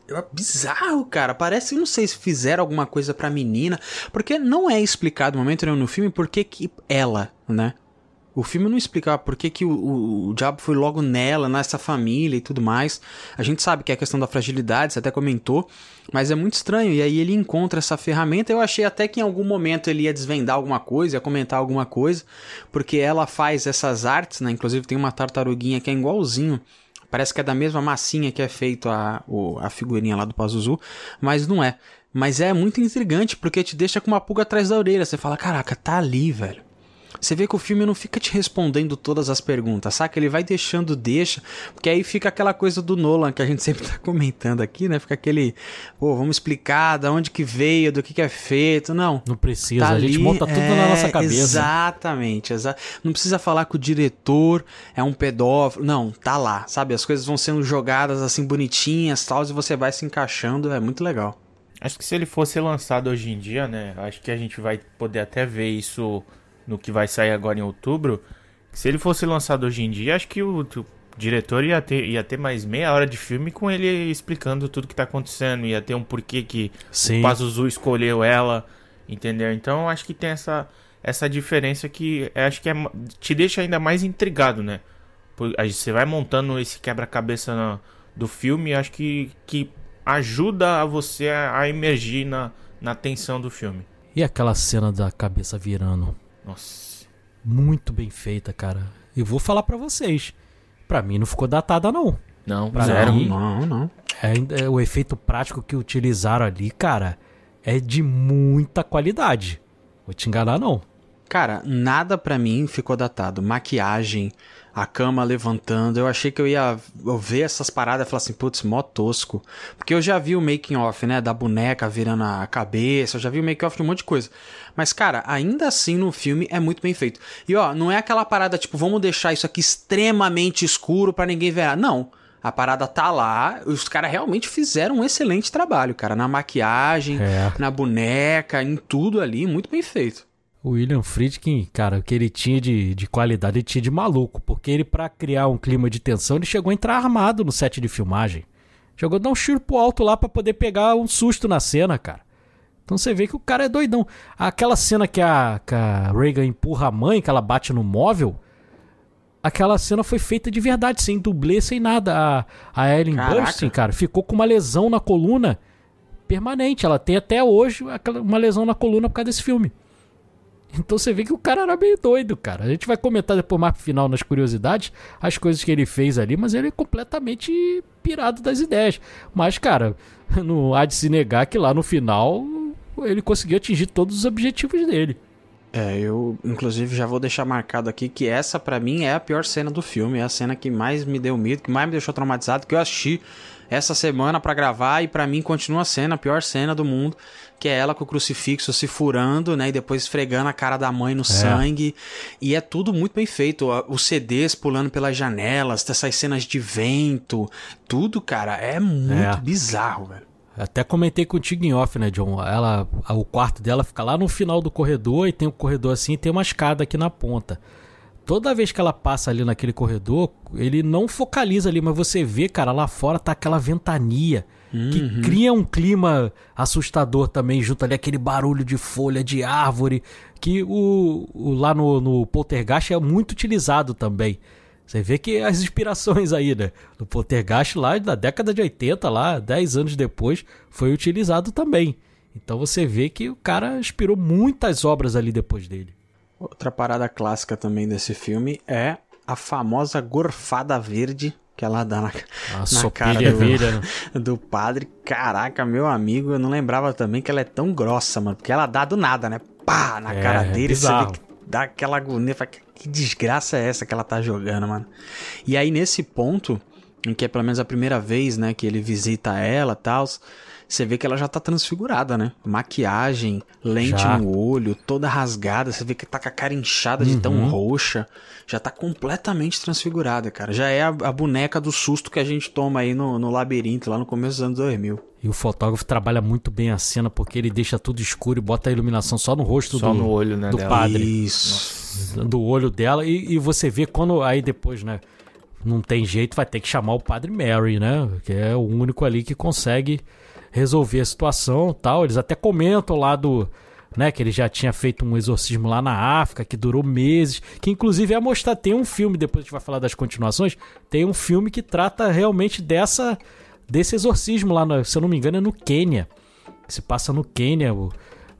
É bizarro, cara. Parece, não sei se fizeram alguma coisa pra menina, porque não é explicado no momento nenhum no filme por que ela, né? O filme não explica por que, que o, o, o diabo foi logo nela, nessa família e tudo mais. A gente sabe que é a questão da fragilidade, você até comentou, mas é muito estranho. E aí ele encontra essa ferramenta. Eu achei até que em algum momento ele ia desvendar alguma coisa, ia comentar alguma coisa, porque ela faz essas artes, né? Inclusive tem uma tartaruguinha que é igualzinho. Parece que é da mesma massinha que é feito a, a figurinha lá do Pazuzu, mas não é. Mas é muito intrigante porque te deixa com uma pulga atrás da orelha. Você fala, caraca, tá ali, velho. Você vê que o filme não fica te respondendo todas as perguntas, saca? Ele vai deixando, deixa, porque aí fica aquela coisa do Nolan que a gente *laughs* sempre tá comentando aqui, né? Fica aquele, pô, vamos explicar da onde que veio, do que que é feito. Não, Não precisa, Tá a gente ali, monta tudo na é, nossa cabeça. Exatamente, exa não precisa falar que o diretor é um pedófilo. Não, tá lá, sabe? As coisas vão sendo jogadas assim bonitinhas, tal, e você vai se encaixando, é muito legal. Acho que se ele fosse lançado hoje em dia, né? Acho que a gente vai poder até ver isso no que vai sair agora em outubro. Se ele fosse lançado hoje em dia, acho que o, o diretor ia ter, ia ter mais meia hora de filme com ele explicando tudo que tá acontecendo. Ia ter um porquê que Sim. o Pazuzu escolheu ela, entendeu? Então acho que tem essa, essa diferença que é, acho que é, te deixa ainda mais intrigado, né? Você vai montando esse quebra-cabeça do filme acho que, que ajuda a você a, a emergir na, na tensão do filme. E aquela cena da cabeça virando? Nossa. Muito bem feita, cara. E vou falar pra vocês. Pra mim não ficou datada, não. Não, Pra zero. mim- Não, não. É, é, o efeito prático que utilizaram ali, cara, é de muita qualidade. Vou te enganar, não. Cara, nada pra mim ficou datado. Maquiagem, a cama levantando. Eu achei que eu ia ver essas paradas e falar assim, putz, mó tosco. Porque eu já vi o making off, né, da boneca virando a cabeça, eu já vi o making off de um monte de coisa. Mas, cara, ainda assim no filme é muito bem feito. E ó, não é aquela parada tipo, vamos deixar isso aqui extremamente escuro pra ninguém ver. Não. A parada tá lá, os caras realmente fizeram um excelente trabalho, cara, na maquiagem, É. na boneca, em tudo ali, muito bem feito. O William Friedkin, cara, o que ele tinha de, de qualidade, ele tinha de maluco. Porque ele, pra criar um clima de tensão, ele chegou a entrar armado no set de filmagem. Chegou a dar um tiro pro alto lá pra poder pegar um susto na cena, cara. Então você vê que o cara é doidão. Aquela cena que a, que a Reagan empurra a mãe, que ela bate no móvel. Aquela cena foi feita de verdade, sem dublê, sem nada. A, a Ellen Caraca. Burstyn, cara, ficou com uma lesão na coluna permanente. Ela tem até hoje uma lesão na coluna por causa desse filme. Então você vê que o cara era meio doido, cara. A gente vai comentar depois mais pro final nas curiosidades as coisas que ele fez ali, mas ele é completamente pirado das ideias. Mas, cara, *laughs* não há de se negar que lá no final ele conseguiu atingir todos os objetivos dele. É, eu inclusive já vou deixar marcado aqui que essa pra mim é a pior cena do filme, é a cena que mais me deu medo, que mais me deixou traumatizado, que eu assisti essa semana pra gravar e pra mim continua sendo a pior cena do mundo, que é ela com o crucifixo se furando, né, e depois esfregando a cara da mãe no sangue, e é tudo muito bem feito, os CDs pulando pelas janelas, essas cenas de vento, tudo, cara, é muito É. bizarro, velho. Até comentei contigo em off, né, John? Ela, o quarto dela fica lá no final do corredor e tem um corredor assim e tem uma escada aqui na ponta. Toda vez que ela passa ali naquele corredor, ele não focaliza ali, mas você vê, cara, lá fora tá aquela ventania que cria um clima assustador também, junto ali aquele barulho de folha de árvore, que o, o- lá no, no Poltergeist é muito utilizado também. Você vê que as inspirações aí, né? Do Poltergeist lá da década de 80, lá, 10 anos depois, foi utilizado também. Então você vê que o cara inspirou muitas obras ali depois dele. Outra parada clássica também desse filme é a famosa gorfada verde que ela dá na, na cara do, né? *laughs* do padre. Caraca, meu amigo, eu não lembrava também que ela é tão grossa, mano. Porque ela dá do nada, né? Pá, na É, cara dele, você vê que dá aquela agonia. Fala, que desgraça é essa que ela tá jogando, mano? E aí, nesse ponto, em que é pelo menos a primeira vez, né, que ele visita ela e tal, você vê que ela já tá transfigurada, né? Maquiagem, lente Já. no olho, toda rasgada, você vê que tá com a cara inchada de Uhum. tão roxa, já tá completamente transfigurada, cara. Já é a, a boneca do susto que a gente toma aí no, no labirinto, lá no começo dos anos 2000. E o fotógrafo trabalha muito bem a cena porque ele deixa tudo escuro e bota a iluminação só no rosto Só do, no olho, né, do dela. padre. Isso. do olho dela e, e você vê quando aí depois, né? Não tem jeito, vai ter que chamar o padre Mary, né? Que é o único ali que consegue resolver a situação, tal. Eles até comentam lá do, né? Que ele já tinha feito um exorcismo lá na África que durou meses, que inclusive é mostrar tem um filme depois a gente vai falar das continuações, tem um filme que trata realmente dessa desse exorcismo lá, no, se eu não me engano, é no Quênia. Se passa no Quênia, o-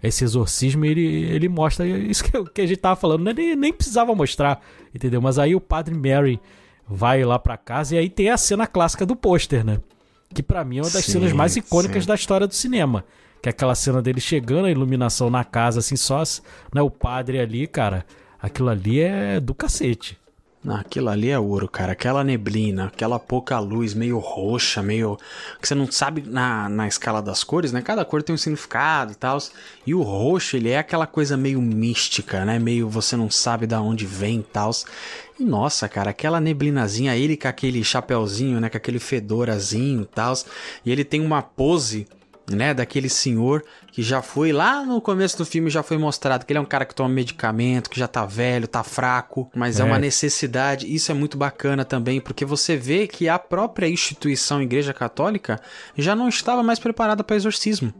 esse exorcismo, ele, ele mostra isso que, que a gente tava falando, né? nem, nem precisava mostrar, entendeu? Mas aí o padre Mary vai lá pra casa e aí tem a cena clássica do pôster, né? Que pra mim é uma das Sim, cenas mais icônicas sim. da história do cinema. Que é aquela cena dele chegando, a iluminação na casa, assim, só né, o padre ali, cara. Aquilo ali é do cacete. Aquilo ali é ouro, cara. Aquela neblina, aquela pouca luz, meio roxa, meio. que você não sabe na, na escala das cores, né? Cada cor tem um significado e tal. E o roxo, ele é aquela coisa meio mística, né? Meio você não sabe da onde vem e tal. E nossa, cara, aquela neblinazinha, ele com aquele chapéuzinho, né? Com aquele fedorazinho e tal. E ele tem uma pose né, daquele senhor que já foi lá no começo do filme já foi mostrado que ele é um cara que toma medicamento, que já tá velho, tá fraco, mas é, É. uma necessidade. Isso é muito bacana também, porque você vê que a própria instituição Igreja Católica já não estava mais preparada para exorcismo.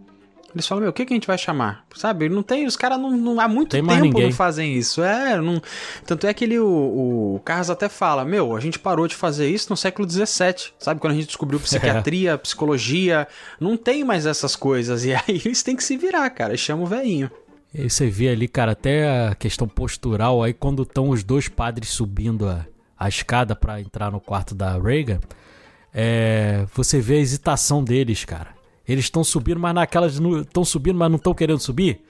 Eles falam, meu, o que, que a gente vai chamar? Sabe? Não tem, os caras não, não- há muito Tem tempo não fazem isso. É, não, tanto é que ele, o, o Carras até fala, meu, a gente parou de fazer isso no século XVII, sabe? Quando a gente descobriu *laughs* psiquiatria, psicologia, não tem mais essas coisas. E aí eles têm que se virar, cara. Chama o velhinho. E aí você vê ali, cara, até a questão postural, aí quando estão os dois padres subindo a, a escada pra entrar no quarto da Reagan, é, você vê a hesitação deles, cara. Eles estão subindo, mas naquelas. Estão subindo, mas não estão querendo subir.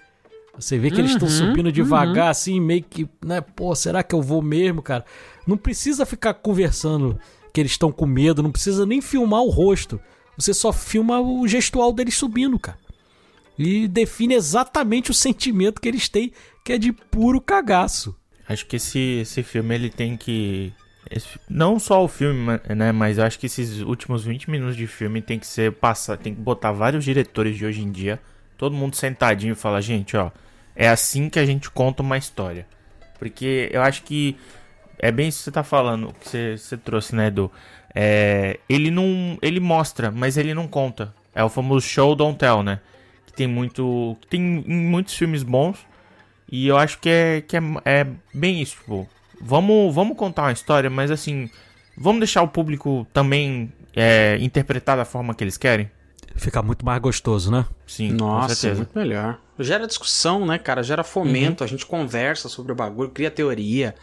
Você vê que eles estão subindo devagar, assim, meio que, né? Pô, será que eu vou mesmo, cara? Não precisa ficar conversando que eles estão com medo, não precisa nem filmar o rosto. Você só filma o gestual deles subindo, cara. E define exatamente o sentimento que eles têm, que é de puro cagaço. Acho que esse, esse filme ele tem que. Esse- não só o filme, né? Mas eu acho que esses últimos 20 minutos de filme tem que ser passar, tem que botar vários diretores de hoje em dia, todo mundo sentadinho e falar, gente, ó, é assim que a gente conta uma história. Porque eu acho que é bem isso que você tá falando, que você, você trouxe, né, Edu? É, ele não. Ele mostra, mas ele não conta. É o famoso show don't tell, né? Que tem muito. Tem em muitos filmes bons. E eu acho que é, que é, é bem isso, tipo. Vamos, vamos contar uma história, mas assim. Vamos deixar o público também é, interpretar da forma que eles querem? Fica muito mais gostoso, né? Sim, com Nossa, é certeza. muito melhor. Gera discussão, né, cara? Gera fomento, a gente conversa sobre o bagulho, cria teoria.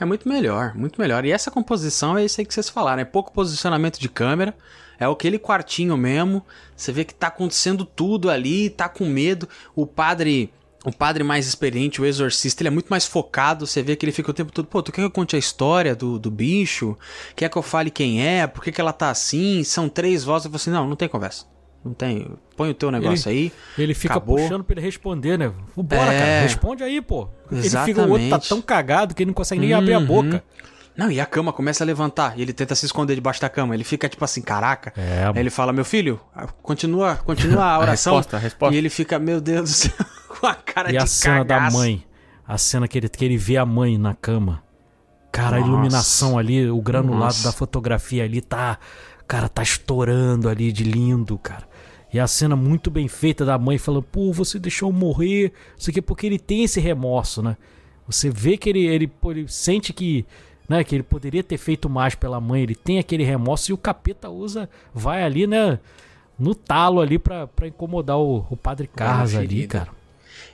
É muito melhor, muito melhor. E essa composição é isso aí que vocês falaram, é pouco posicionamento de câmera, é aquele quartinho mesmo. Você vê que tá acontecendo tudo ali, tá com medo. O padre, o padre mais experiente, o exorcista, ele é muito mais focado. Você vê que ele fica o tempo todo, pô, tu quer que eu conte a história do, do bicho? Quer que eu fale quem é? Por que, que ela tá assim? São três vozes. Eu falo assim, não, não tem conversa. Não tem. Põe o teu negócio aí. Ele fica Acabou. puxando pra ele responder, né? Bora, É. cara, responde aí, pô. Ele fica, o outro tá tão cagado que ele não consegue nem abrir a Uhum. boca. Não, e a cama começa a levantar e ele tenta se esconder debaixo da cama. Ele fica tipo assim, caraca. É, Aí ele fala, meu filho, continua, continua a *laughs* oração. resposta, a resposta. E ele fica, meu Deus do céu, *laughs* com a cara E de a cena da cagaço. mãe. A cena que ele, que ele vê a mãe na cama. Cara, a Nossa. iluminação ali, o granulado Nossa. da fotografia ali tá. Cara, tá estourando ali de lindo, cara. E a cena muito bem feita da mãe falando, pô, você deixou eu morrer. Isso aqui porque ele tem esse remorso, né? Você vê que ele, ele, ele sente que. Né, que ele poderia ter feito mais pela mãe, ele tem aquele remorso e o capeta usa, vai ali, né, no talo ali pra, pra incomodar o, o padre Carras ali, cara.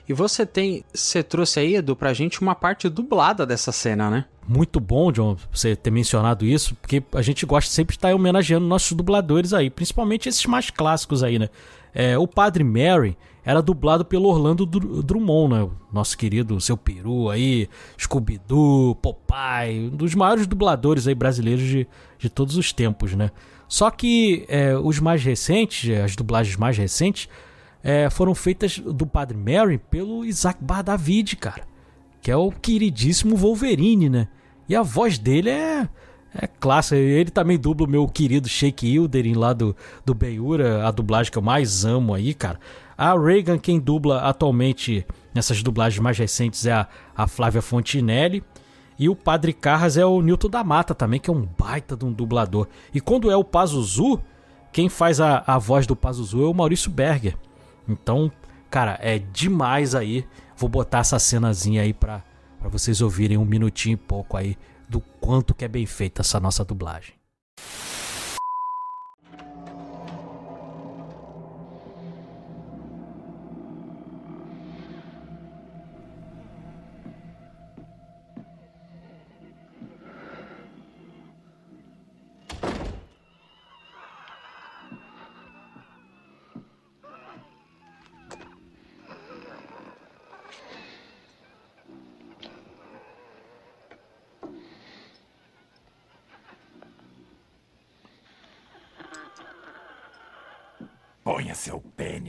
E você tem, você trouxe aí, Edu, pra gente uma parte dublada dessa cena, né? Muito bom, John, você ter mencionado isso, porque a gente gosta sempre de estar homenageando nossos dubladores aí, principalmente esses mais clássicos aí, né? É, o Padre Mary era dublado pelo Orlando Dru- Drummond, né? Nosso querido Seu Peru aí, Scooby-Doo, Popeye, um dos maiores dubladores aí brasileiros de, de todos os tempos, né? Só que é, os mais recentes, as dublagens mais recentes, é, foram feitas do Padre Mary pelo Isaac Bardavid, cara que é o queridíssimo Wolverine, né? E a voz dele é é clássica. Ele também dubla o meu querido Shake Hilderin lá do, do Beiura, a dublagem que eu mais amo aí, cara. A Reagan, quem dubla atualmente nessas dublagens mais recentes é a, a Flávia Fontinelli. E o Padre Carras é o Newton da Mata também, que é um baita de um dublador. E quando é o Pazuzu, quem faz a, a voz do Pazuzu é o Maurício Berger. Então, cara, é demais aí. Vou botar essa cenazinha aí pra, pra vocês ouvirem um minutinho e pouco aí do quanto que é bem feita essa nossa dublagem.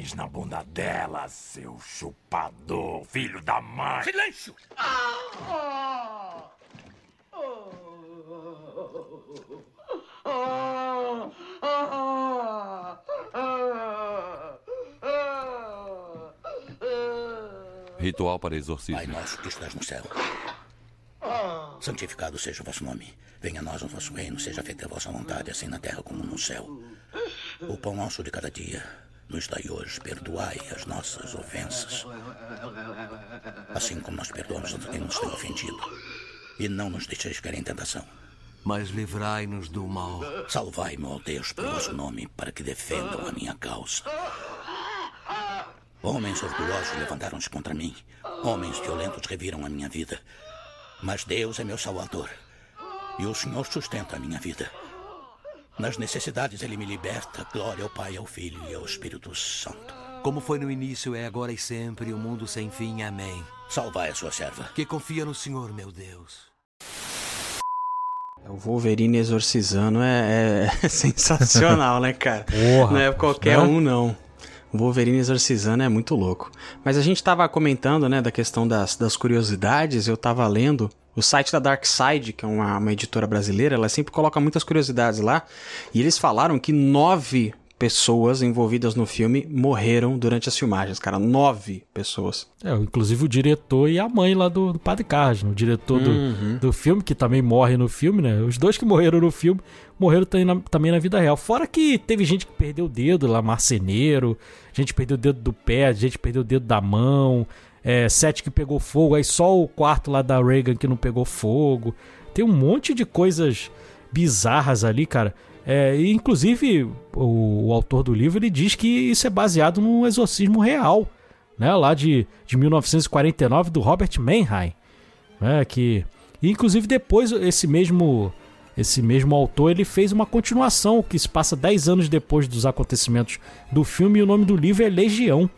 Pênis na bunda dela, seu chupador, filho da mãe. Silêncio! Ritual para exorcismo. Pai nosso que estás no céu. Santificado seja o vosso nome. Venha a nós o vosso reino, seja feita a vossa vontade, assim na terra como no céu. O pão nosso de cada dia nos dai hoje, perdoai as nossas ofensas. Assim como nós perdoamos a quem nos tem ofendido. E não nos deixeis cair em tentação. Mas livrai-nos do mal. Salvai-me, ó Deus, por vosso nome, para que defendam a minha causa. Homens orgulhosos levantaram-se contra mim. Homens violentos reviram a minha vida. Mas Deus é meu salvador. E o Senhor sustenta a minha vida. Nas necessidades ele me liberta. Glória ao Pai, ao Filho e ao Espírito Santo. Como foi no início, é agora e sempre, o mundo sem fim. Amém. Salvai a sua serva. Que confia no Senhor, meu Deus. O Wolverine exorcizando é, é *laughs* sensacional, né, cara? Porra, não é qualquer né? um, não. O Wolverine exorcizando é muito louco. Mas a gente tava comentando, né, da questão das, das curiosidades. Eu tava lendo o site da Dark Side, que é uma, uma editora brasileira, ela sempre coloca muitas curiosidades lá. E eles falaram que nove pessoas envolvidas no filme morreram durante as filmagens, cara. Nove pessoas. É, inclusive o diretor e a mãe lá do, do Padre Carras, né? o diretor do, Uhum. do filme, que também morre no filme, né? Os dois que morreram no filme morreram também na, também na vida real. Fora que teve gente que perdeu o dedo lá, marceneiro, gente que perdeu o dedo do pé, gente que perdeu o dedo da mão, é, sete que pegou fogo, aí só o quarto lá da Reagan que não pegou fogo. Tem um monte de coisas bizarras ali, cara. É, e inclusive, o, o autor do livro ele diz que isso é baseado num exorcismo real, né? Lá de, de 1949 do Robert Mannheim, né? Que inclusive depois esse mesmo esse mesmo autor ele fez uma continuação que se passa 10 anos depois dos acontecimentos do filme e o nome do livro é Legião,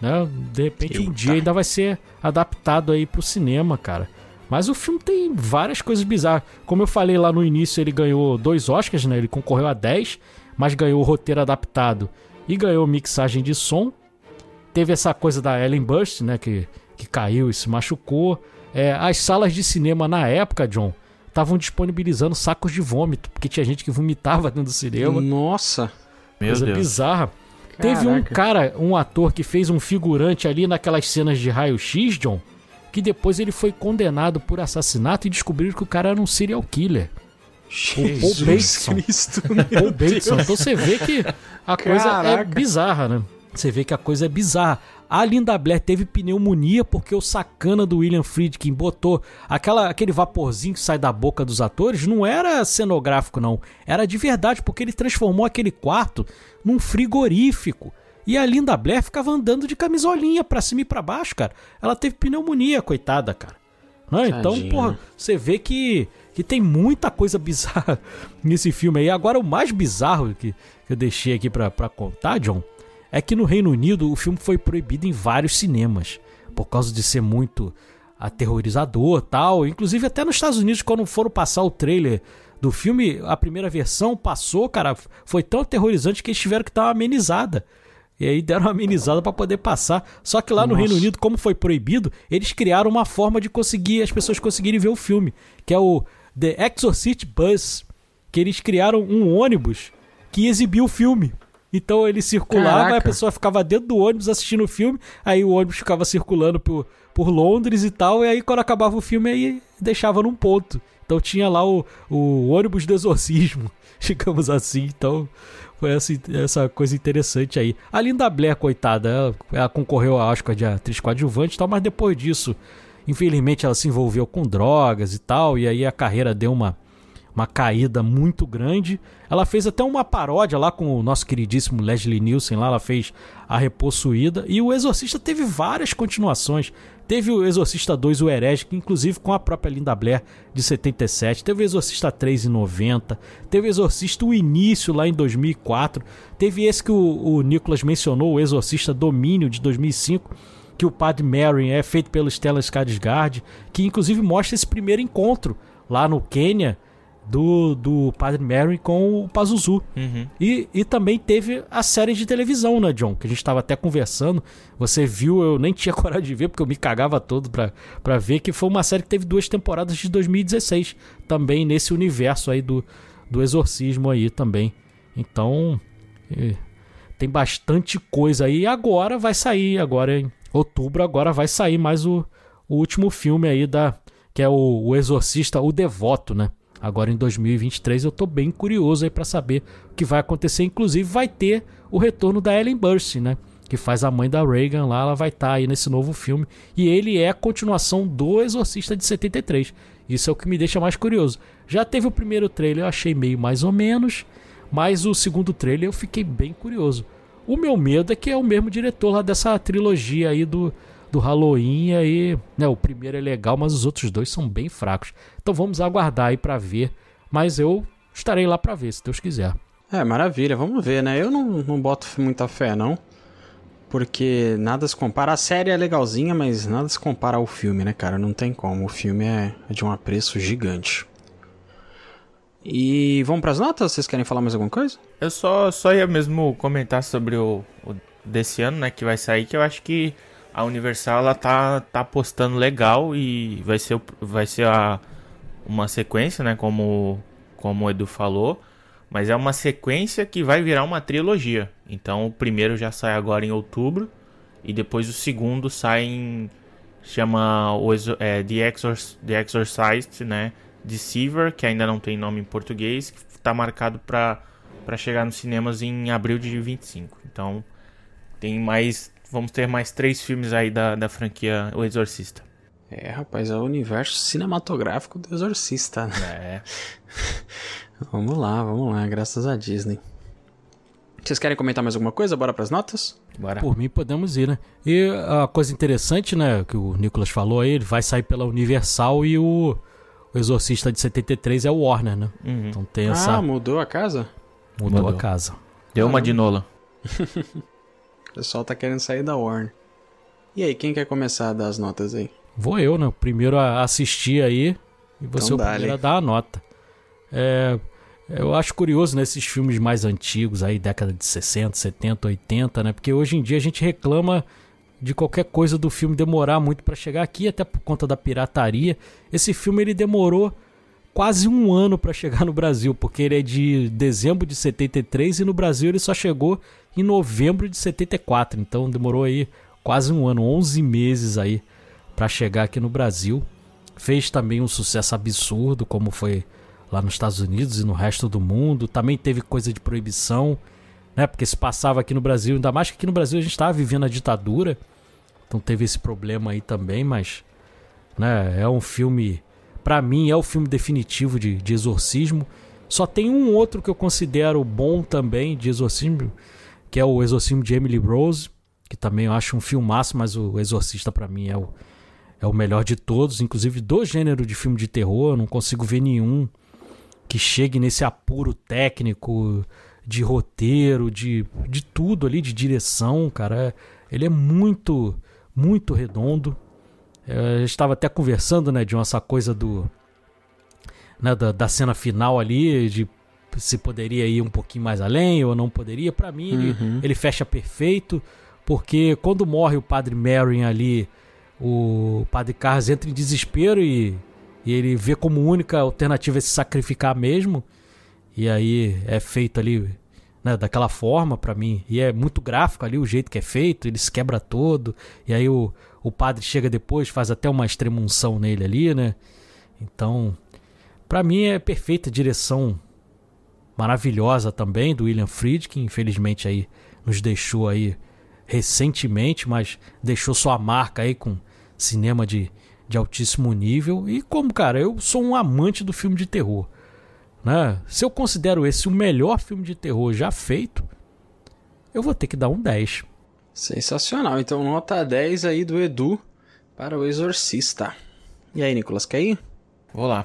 né? De repente um Eita. dia ainda vai ser adaptado aí pro cinema, cara. Mas o filme tem várias coisas bizarras. Como eu falei lá no início, ele ganhou dois Oscars, né? Ele concorreu a 10, mas ganhou o roteiro adaptado e ganhou mixagem de som. Teve essa coisa da Ellen Burst, né? Que, que caiu e se machucou. É, as salas de cinema na época, John, estavam disponibilizando sacos de vômito, porque tinha gente que vomitava dentro do cinema. Nossa. Meu coisa Deus. bizarra. Teve um cara, um ator que fez um figurante ali naquelas cenas de raio-x, John, que depois ele foi condenado por assassinato e descobriram que o cara era um serial killer. O Paul Bateson. Cristo. Paul Bateson. Então você vê que a coisa é Caraca. bizarra, né? Você vê que a coisa é bizarra. A Linda Blair teve pneumonia porque o sacana do William Friedkin botou aquela, aquele vaporzinho que sai da boca dos atores, não era cenográfico não, era de verdade, porque ele transformou aquele quarto num frigorífico. E a Linda Blair ficava andando de camisolinha pra cima e pra baixo, cara. Ela teve pneumonia, coitada, cara. Não, então, Tadinha. porra, você vê que, que tem muita coisa bizarra *laughs* nesse filme aí. Agora, o mais bizarro que, que eu deixei aqui pra, pra contar, John, é que no Reino Unido o filme foi proibido em vários cinemas. Por causa de ser muito aterrorizador tal. Inclusive, até nos Estados Unidos, quando foram passar o trailer do filme, a primeira versão passou, cara, foi tão aterrorizante que eles tiveram que dar uma amenizada. E aí deram uma amenizada pra poder passar. Só que lá no Nossa. Reino Unido, como foi proibido, eles criaram uma forma de conseguir as pessoas conseguirem ver o filme, que é o The Exorcist Bus, que eles criaram um ônibus que exibia o filme. Então ele circulava, Caraca. a pessoa ficava dentro do ônibus assistindo o filme, aí o ônibus ficava circulando por, por Londres e tal, e aí quando acabava o filme aí deixava num ponto. Então tinha lá o, o ônibus do exorcismo, *laughs* digamos assim. Então foi essa, essa coisa interessante aí. A Linda Blair, coitada, ela, ela concorreu ao Oscar de atriz coadjuvante e tal, mas depois disso, infelizmente ela se envolveu com drogas e tal, e aí a carreira deu uma, uma caída muito grande. Ela fez até uma paródia lá com o nosso queridíssimo Leslie Nielsen lá, ela fez A Repossuída. E o Exorcista teve várias continuações. Teve o Exorcista 2, o Herege, que inclusive com a própria Linda Blair de 77. Teve o Exorcista 3 em 90. Teve o Exorcista o Início lá em 2004. Teve esse que o, o Nicolas mencionou, o Exorcista Domínio de 2005 que o Padre Mary é feito pelo Stellan Skarsgård, que inclusive mostra esse primeiro encontro lá no Quênia do, do Padre Mary com o Pazuzu. Uhum. E, e também teve a série de televisão, né, John? Que a gente estava até conversando. Você viu, eu nem tinha *laughs* coragem de ver, porque eu me cagava todo pra, pra ver, que foi uma série que teve duas temporadas de 2016. Também nesse universo aí do, do exorcismo aí também. Então, tem bastante coisa aí. E agora vai sair, agora em outubro, agora vai sair mais o, o último filme aí da... Que é o, o Exorcista, o Devoto, né? Agora em 2023 eu tô bem curioso aí pra saber o que vai acontecer. Inclusive vai ter o retorno da Ellen Burstyn, né? Que faz a mãe da Reagan lá, ela vai estar aí nesse novo filme. E ele é a continuação do Exorcista de 73. Isso é o que me deixa mais curioso. Já teve o primeiro trailer, eu achei meio mais ou menos. Mas o segundo trailer eu fiquei bem curioso. O meu medo é que é o mesmo diretor lá dessa trilogia aí do, do Halloween. E aí, né, o primeiro é legal, mas os outros dois são bem fracos. Então vamos aguardar aí pra ver. Mas eu estarei lá pra ver, se Deus quiser. É, maravilha, vamos ver, né? Eu não, não boto muita fé, não. Porque nada se compara. A série é legalzinha, mas nada se compara ao filme, né, cara? Não tem como. O filme é, é de um apreço gigante. E vamos pras notas? Vocês querem falar mais alguma coisa? Eu só, só ia mesmo comentar sobre o, o desse ano, né, que vai sair, que eu acho que a Universal ela tá, tá apostando legal e vai ser, vai ser a, uma sequência, né, como, como o Edu falou, mas é uma sequência que vai virar uma trilogia. Então o primeiro já sai agora em outubro e depois o segundo sai em chama o é, The, Exor The Exorcist, né, Deceiver, que ainda não tem nome em português, que está marcado para para chegar nos cinemas em abril de 25. Então, tem mais. Vamos ter mais três filmes aí da, da franquia O Exorcista. É, rapaz, é o universo cinematográfico do Exorcista, né? É. *laughs* Vamos lá, vamos lá, graças a Disney. Vocês querem comentar mais alguma coisa? Bora pras notas? Bora. Por mim podemos ir, né? E a coisa interessante, né, que o Nicolas falou aí, ele vai sair pela Universal e o, o Exorcista de 73 é o Warner, né? Uhum. Então tem essa. Ah, mudou a casa? mudou, mudou. a casa. Deu uma de Nola. *laughs* O pessoal tá querendo sair da Warner. E aí, quem quer começar a dar as notas aí? Vou eu, né? Primeiro a assistir aí e você Então o primeiro a dar a nota. É, eu acho curioso nesses filmes mais antigos aí, década de 60, 70, 80, né? Porque hoje em dia a gente reclama de qualquer coisa do filme demorar muito pra chegar aqui, até por conta da pirataria. Esse filme ele demorou quase um ano para chegar no Brasil, porque ele é de dezembro de 73 e no Brasil ele só chegou em novembro de 74. Então demorou aí quase um ano, 11 meses aí para chegar aqui no Brasil. Fez também um sucesso absurdo, como foi lá nos Estados Unidos e no resto do mundo. Também teve coisa de proibição, né? Porque se passava aqui no Brasil, ainda mais que aqui no Brasil a gente estava vivendo a ditadura. Então teve esse problema aí também, mas né, é um filme para mim é o filme definitivo de, de exorcismo. Só tem um outro que eu considero bom também de exorcismo, que é o Exorcismo de Emily Rose, que também eu acho um filmaço, mas o Exorcista para mim é o, é o melhor de todos, inclusive do gênero de filme de terror, eu não consigo ver nenhum que chegue nesse apuro técnico, de roteiro, de, de tudo ali, de direção, cara. Ele é muito, muito redondo. Eu estava até conversando, né, de essa coisa do. Né, da, da cena final ali, de se poderia ir um pouquinho mais além ou não poderia. Para mim, ele, Uhum. ele fecha perfeito, porque quando morre o padre Marion ali, o padre Carlos entra em desespero e, e ele vê como única alternativa é se sacrificar mesmo. E aí é feito ali né, daquela forma para mim. E é muito gráfico ali o jeito que é feito, ele se quebra todo. E aí o, o padre chega depois, faz até uma extremunção nele ali, né? Então, para mim é perfeita direção maravilhosa também do William Fried, que infelizmente aí nos deixou aí recentemente, mas deixou sua marca aí com cinema de, de altíssimo nível. E como, cara, eu sou um amante do filme de terror. Né? Se eu considero esse o melhor filme de terror já feito, eu vou ter que dar um 10. Sensacional. Então, nota 10 aí do Edu para o Exorcista. E aí, Nicolas, quer ir? Vou lá.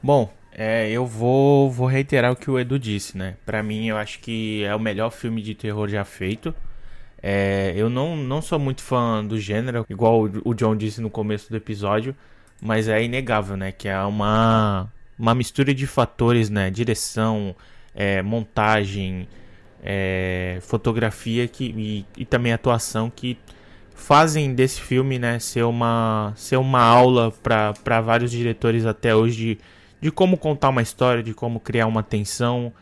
Bom, é, eu vou, vou reiterar o que o Edu disse, né? Pra mim, eu acho que é o melhor filme de terror já feito. É, eu não, não sou muito fã do gênero, igual o o John disse no começo do episódio, mas é inegável, né? Que é uma, uma mistura de fatores, né? Direção, é, montagem, é, fotografia que, e, e também atuação que fazem desse filme, né, ser uma, ser uma aula para vários diretores até hoje de, de como contar uma história, de como criar uma tensão.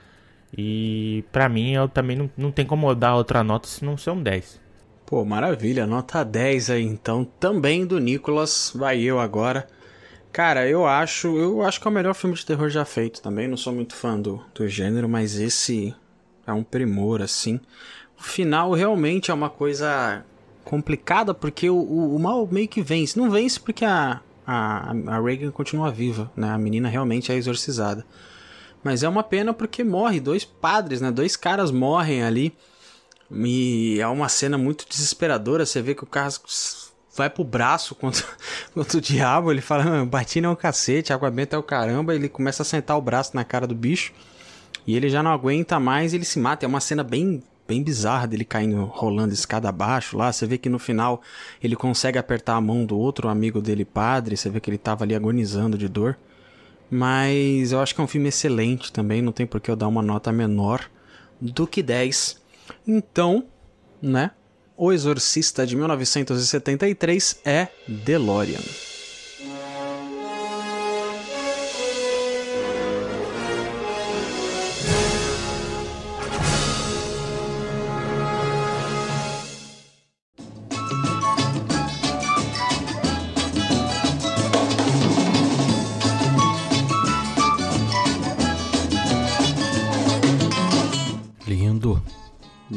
E pra mim, eu também não, não tem como dar outra nota se não ser um 10. Pô, maravilha. Nota 10 aí, então. Também do Nicolas. Vai eu agora. Cara, eu acho, eu acho que é o melhor filme de terror já feito também. Não sou muito fã do, do gênero, mas esse é um primor, assim. O final realmente é uma coisa complicada, porque o, o, o mal meio que vence. Não vence porque a, a, a Reagan continua viva, né? A menina realmente é exorcizada. Mas é uma pena porque morre dois padres, né? Dois caras morrem ali. E é uma cena muito desesperadora. Você vê que o cara vai pro braço contra, *laughs* contra o diabo. Ele fala: Batina é um cacete, água benta é o caramba. Ele começa a sentar o braço na cara do bicho. E ele já não aguenta mais ele se mata. É uma cena bem, bem bizarra dele caindo, rolando escada abaixo lá. Você vê que no final ele consegue apertar a mão do outro amigo dele, padre. Você vê que ele tava ali agonizando de dor. Mas eu acho que é um filme excelente também. Não tem por que eu dar uma nota menor do que 10. Então, né? O Exorcista de 1973 é DeLorean.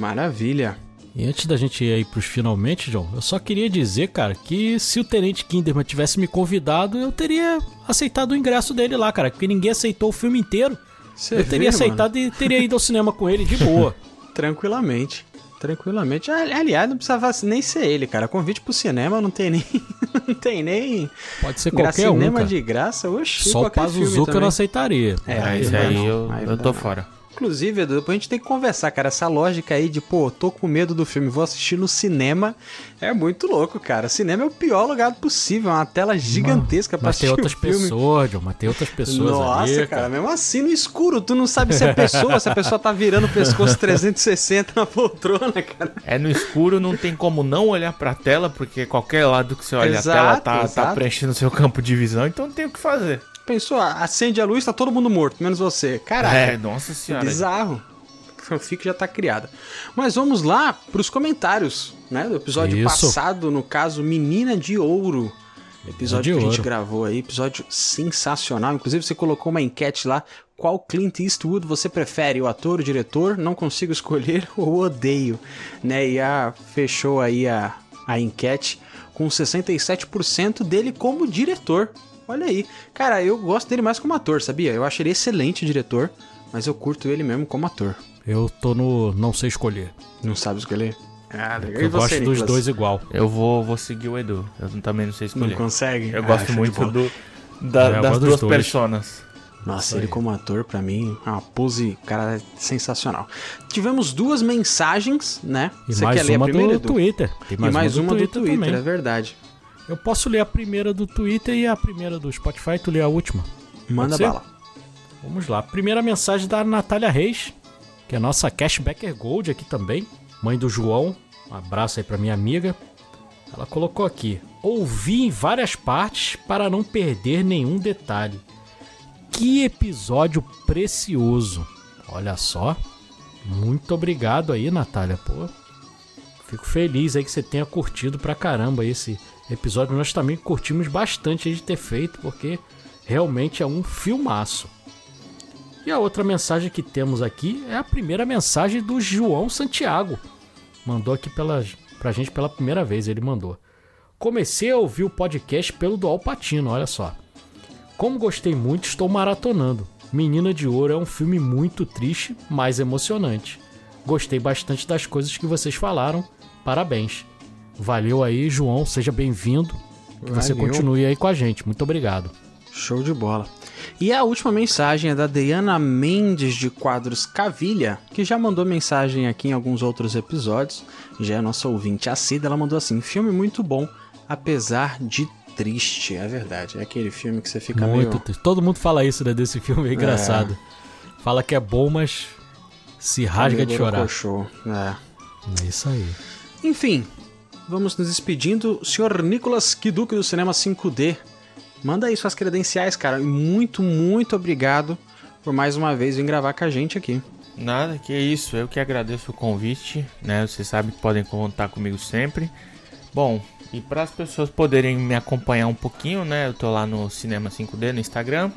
Maravilha. E antes da gente ir aí pros finalmente, João, eu só queria dizer, cara, que se o Tenente Kinderman tivesse me convidado, eu teria aceitado o ingresso dele lá, cara, porque ninguém aceitou o filme inteiro. Você eu teria vê, aceitado e teria ido ao cinema com ele de boa. *laughs* Tranquilamente. Tranquilamente. Ali- Aliás, não precisava nem ser ele, cara. Convite pro cinema não tem nem. *laughs* não tem nem. Pode ser qualquer um, cinema de graça, oxi. Só o Pazuzuca eu não aceitaria. É, Ah, aí aí eu, aí eu tô fora. Inclusive, Edu, depois a gente tem que conversar, cara. Essa lógica aí de, pô, tô com medo do filme, vou assistir no cinema, é muito louco, cara. Cinema é o pior lugar possível, é uma tela gigantesca pra Mas tem assistir outras o filme. pessoas, John, mas tem outras pessoas Nossa, ali, cara, mesmo assim no escuro, tu não sabe se é pessoa, se a pessoa tá virando o pescoço 360 na poltrona, cara. É no escuro, não tem como não olhar pra tela, porque qualquer lado que você olha Exato, a tela tá, tá preenchendo seu campo de visão, então não tem o que fazer. Pensou, acende a luz, tá todo mundo morto, menos você. Caraca. É, nossa senhora. Bizarro. *laughs* Fanfic já tá criada. Mas vamos lá pros comentários, né? Do episódio Isso. passado, no caso, Menina de Ouro. Episódio de que a gente ouro. gravou aí, episódio sensacional. Inclusive, você colocou uma enquete lá. Qual Clint Eastwood você prefere? O ator, o diretor? Não consigo *laughs* escolher ou odeio? Né? E a, fechou aí a, a enquete com 67% dele como diretor. Olha aí. Cara, eu gosto dele mais como ator, sabia? Eu acho ele excelente diretor, mas eu curto ele mesmo como ator. Eu tô no não sei escolher. Não sabe escolher? Ah, legal. Eu gosto dos dois igual. Eu vou, vou seguir o Edu. Eu também não sei Não escolher. consegue? Eu Ah, gosto muito do, da- É, eu das duas dois. personas. Nossa, ele como ator, pra mim, é uma pose, cara, sensacional. Tivemos duas mensagens, né? E Você mais quer ler a uma primeira, do Edu? Twitter. Tem e mais uma do Twitter Twitter, também. é verdade. Eu posso ler a primeira do Twitter e a primeira do Spotify, tu lê a última. Manda bala. Vamos lá. Primeira mensagem da Natália Reis, que é nossa Cashbacker Gold aqui também. Mãe do João. Um abraço aí pra minha amiga. Ela colocou aqui: Ouvi em várias partes para não perder nenhum detalhe. Que episódio precioso. Olha só. Muito obrigado aí, Natália. Pô, fico feliz aí que você tenha curtido pra caramba esse episódio. Nós também curtimos bastante de ter feito, porque realmente é um filmaço. E a outra mensagem que temos aqui é a primeira mensagem do João Santiago. Mandou aqui pela, pra gente pela primeira vez, ele mandou. Comecei a ouvir o podcast pelo do Alpatino, olha só. Como gostei muito, estou maratonando. Menina de Ouro é um filme muito triste, mas emocionante. Gostei bastante das coisas que vocês falaram. Parabéns. Valeu aí, João, seja bem-vindo. Que você Valeu. continue aí com a gente. Muito obrigado. Show de bola. E a última mensagem é da Diana Mendes de Quadros Cavilha, que já mandou mensagem aqui em alguns outros episódios. Já é nossa ouvinte assídua, ela mandou assim: filme muito bom, apesar de triste. É verdade, é aquele filme que você fica Muito meio. triste. Todo mundo fala isso, né, desse filme, é engraçado. Fala que é bom, mas se rasga de chorar. borocochô. É. É isso aí. Enfim, vamos nos despedindo. Senhor Nicolas Kiduque do Cinema 5D, manda aí suas credenciais, cara. E muito, muito obrigado por mais uma vez vir gravar com a gente aqui. Nada, que isso. Eu que agradeço o convite, né? Vocês sabem que podem contar comigo sempre. Bom, e para as pessoas poderem me acompanhar um pouquinho, né? Eu tô lá no Cinema 5D no Instagram.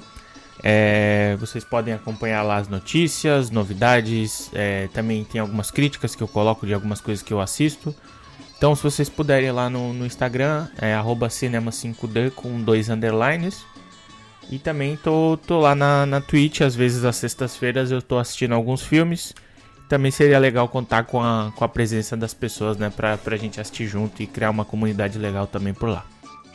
É, vocês podem acompanhar lá as notícias, novidades. é, também tem algumas críticas que eu coloco de algumas coisas que eu assisto. Então, se vocês puderem lá no, no Instagram, é arroba cinema5D com dois underlines. E também tô, tô lá na, na Twitch, às vezes às sextas-feiras eu tô assistindo alguns filmes. Também seria legal contar com a, com a presença das pessoas, né? Pra, pra gente assistir junto e criar uma comunidade legal também por lá.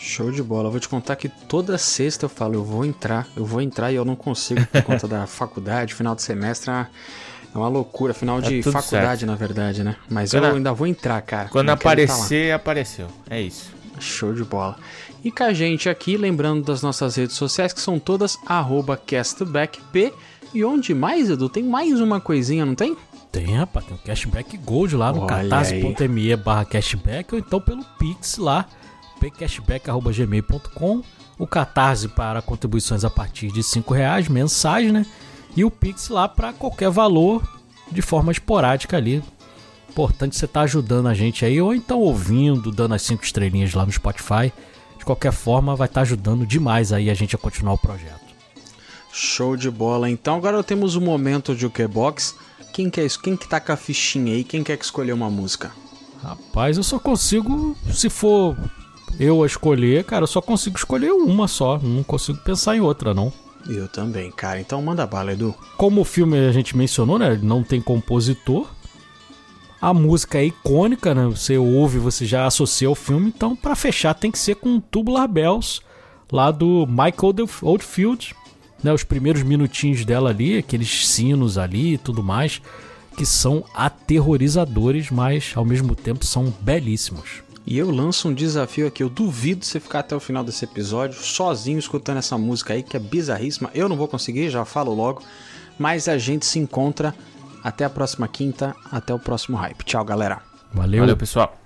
Show de bola. Eu vou te contar que toda sexta eu falo, eu vou entrar, eu vou entrar e eu não consigo por conta da *laughs* faculdade, final de semestre é uma- é loucura, final Tá de faculdade, certo. na verdade, né? Mas Quando eu a- ainda vou entrar, cara. Quando aparecer, apareceu. É isso. Show de bola. E com a gente aqui, lembrando das nossas redes sociais, que são todas castbackp. E onde mais, Edu? Tem mais uma coisinha, não tem? Tem, rapaz, tem o Cashback Gold lá no catarse.me barra cashback ou então pelo Pix lá, pcashback.gmail.com o Catarse para contribuições a partir de 5 reais mensais, né? E o Pix lá para qualquer valor de forma esporádica ali. Importante você estar ajudando a gente aí, ou então ouvindo, dando as 5 estrelinhas lá no Spotify. De qualquer forma, vai estar ajudando demais aí a gente a continuar o projeto. Show de bola. Então agora temos o momento de Jukebox. Quem quer isso? Quem que tá com a fichinha aí? Quem quer que escolher uma música? Rapaz, eu só consigo, se for eu a escolher, cara, eu só consigo escolher uma só. Não consigo pensar em outra, não. Eu também, cara. Então manda bala, Edu. Como o filme a gente mencionou, né? Não tem compositor. A música é icônica, né? Você ouve, você já associa ao filme. Então, pra fechar, tem que ser com Tubular Bells, lá do Michael Oldfield. Né? Os primeiros minutinhos dela ali, aqueles sinos ali e tudo mais, que são aterrorizadores, mas ao mesmo tempo são belíssimos. E eu lanço um desafio aqui. Eu duvido você ficar até o final desse episódio sozinho escutando essa música aí, que é bizarríssima. Eu não vou conseguir, já falo logo. Mas a gente se encontra até a próxima quinta, até o próximo hype. Tchau, galera. Valeu. Valeu, pessoal.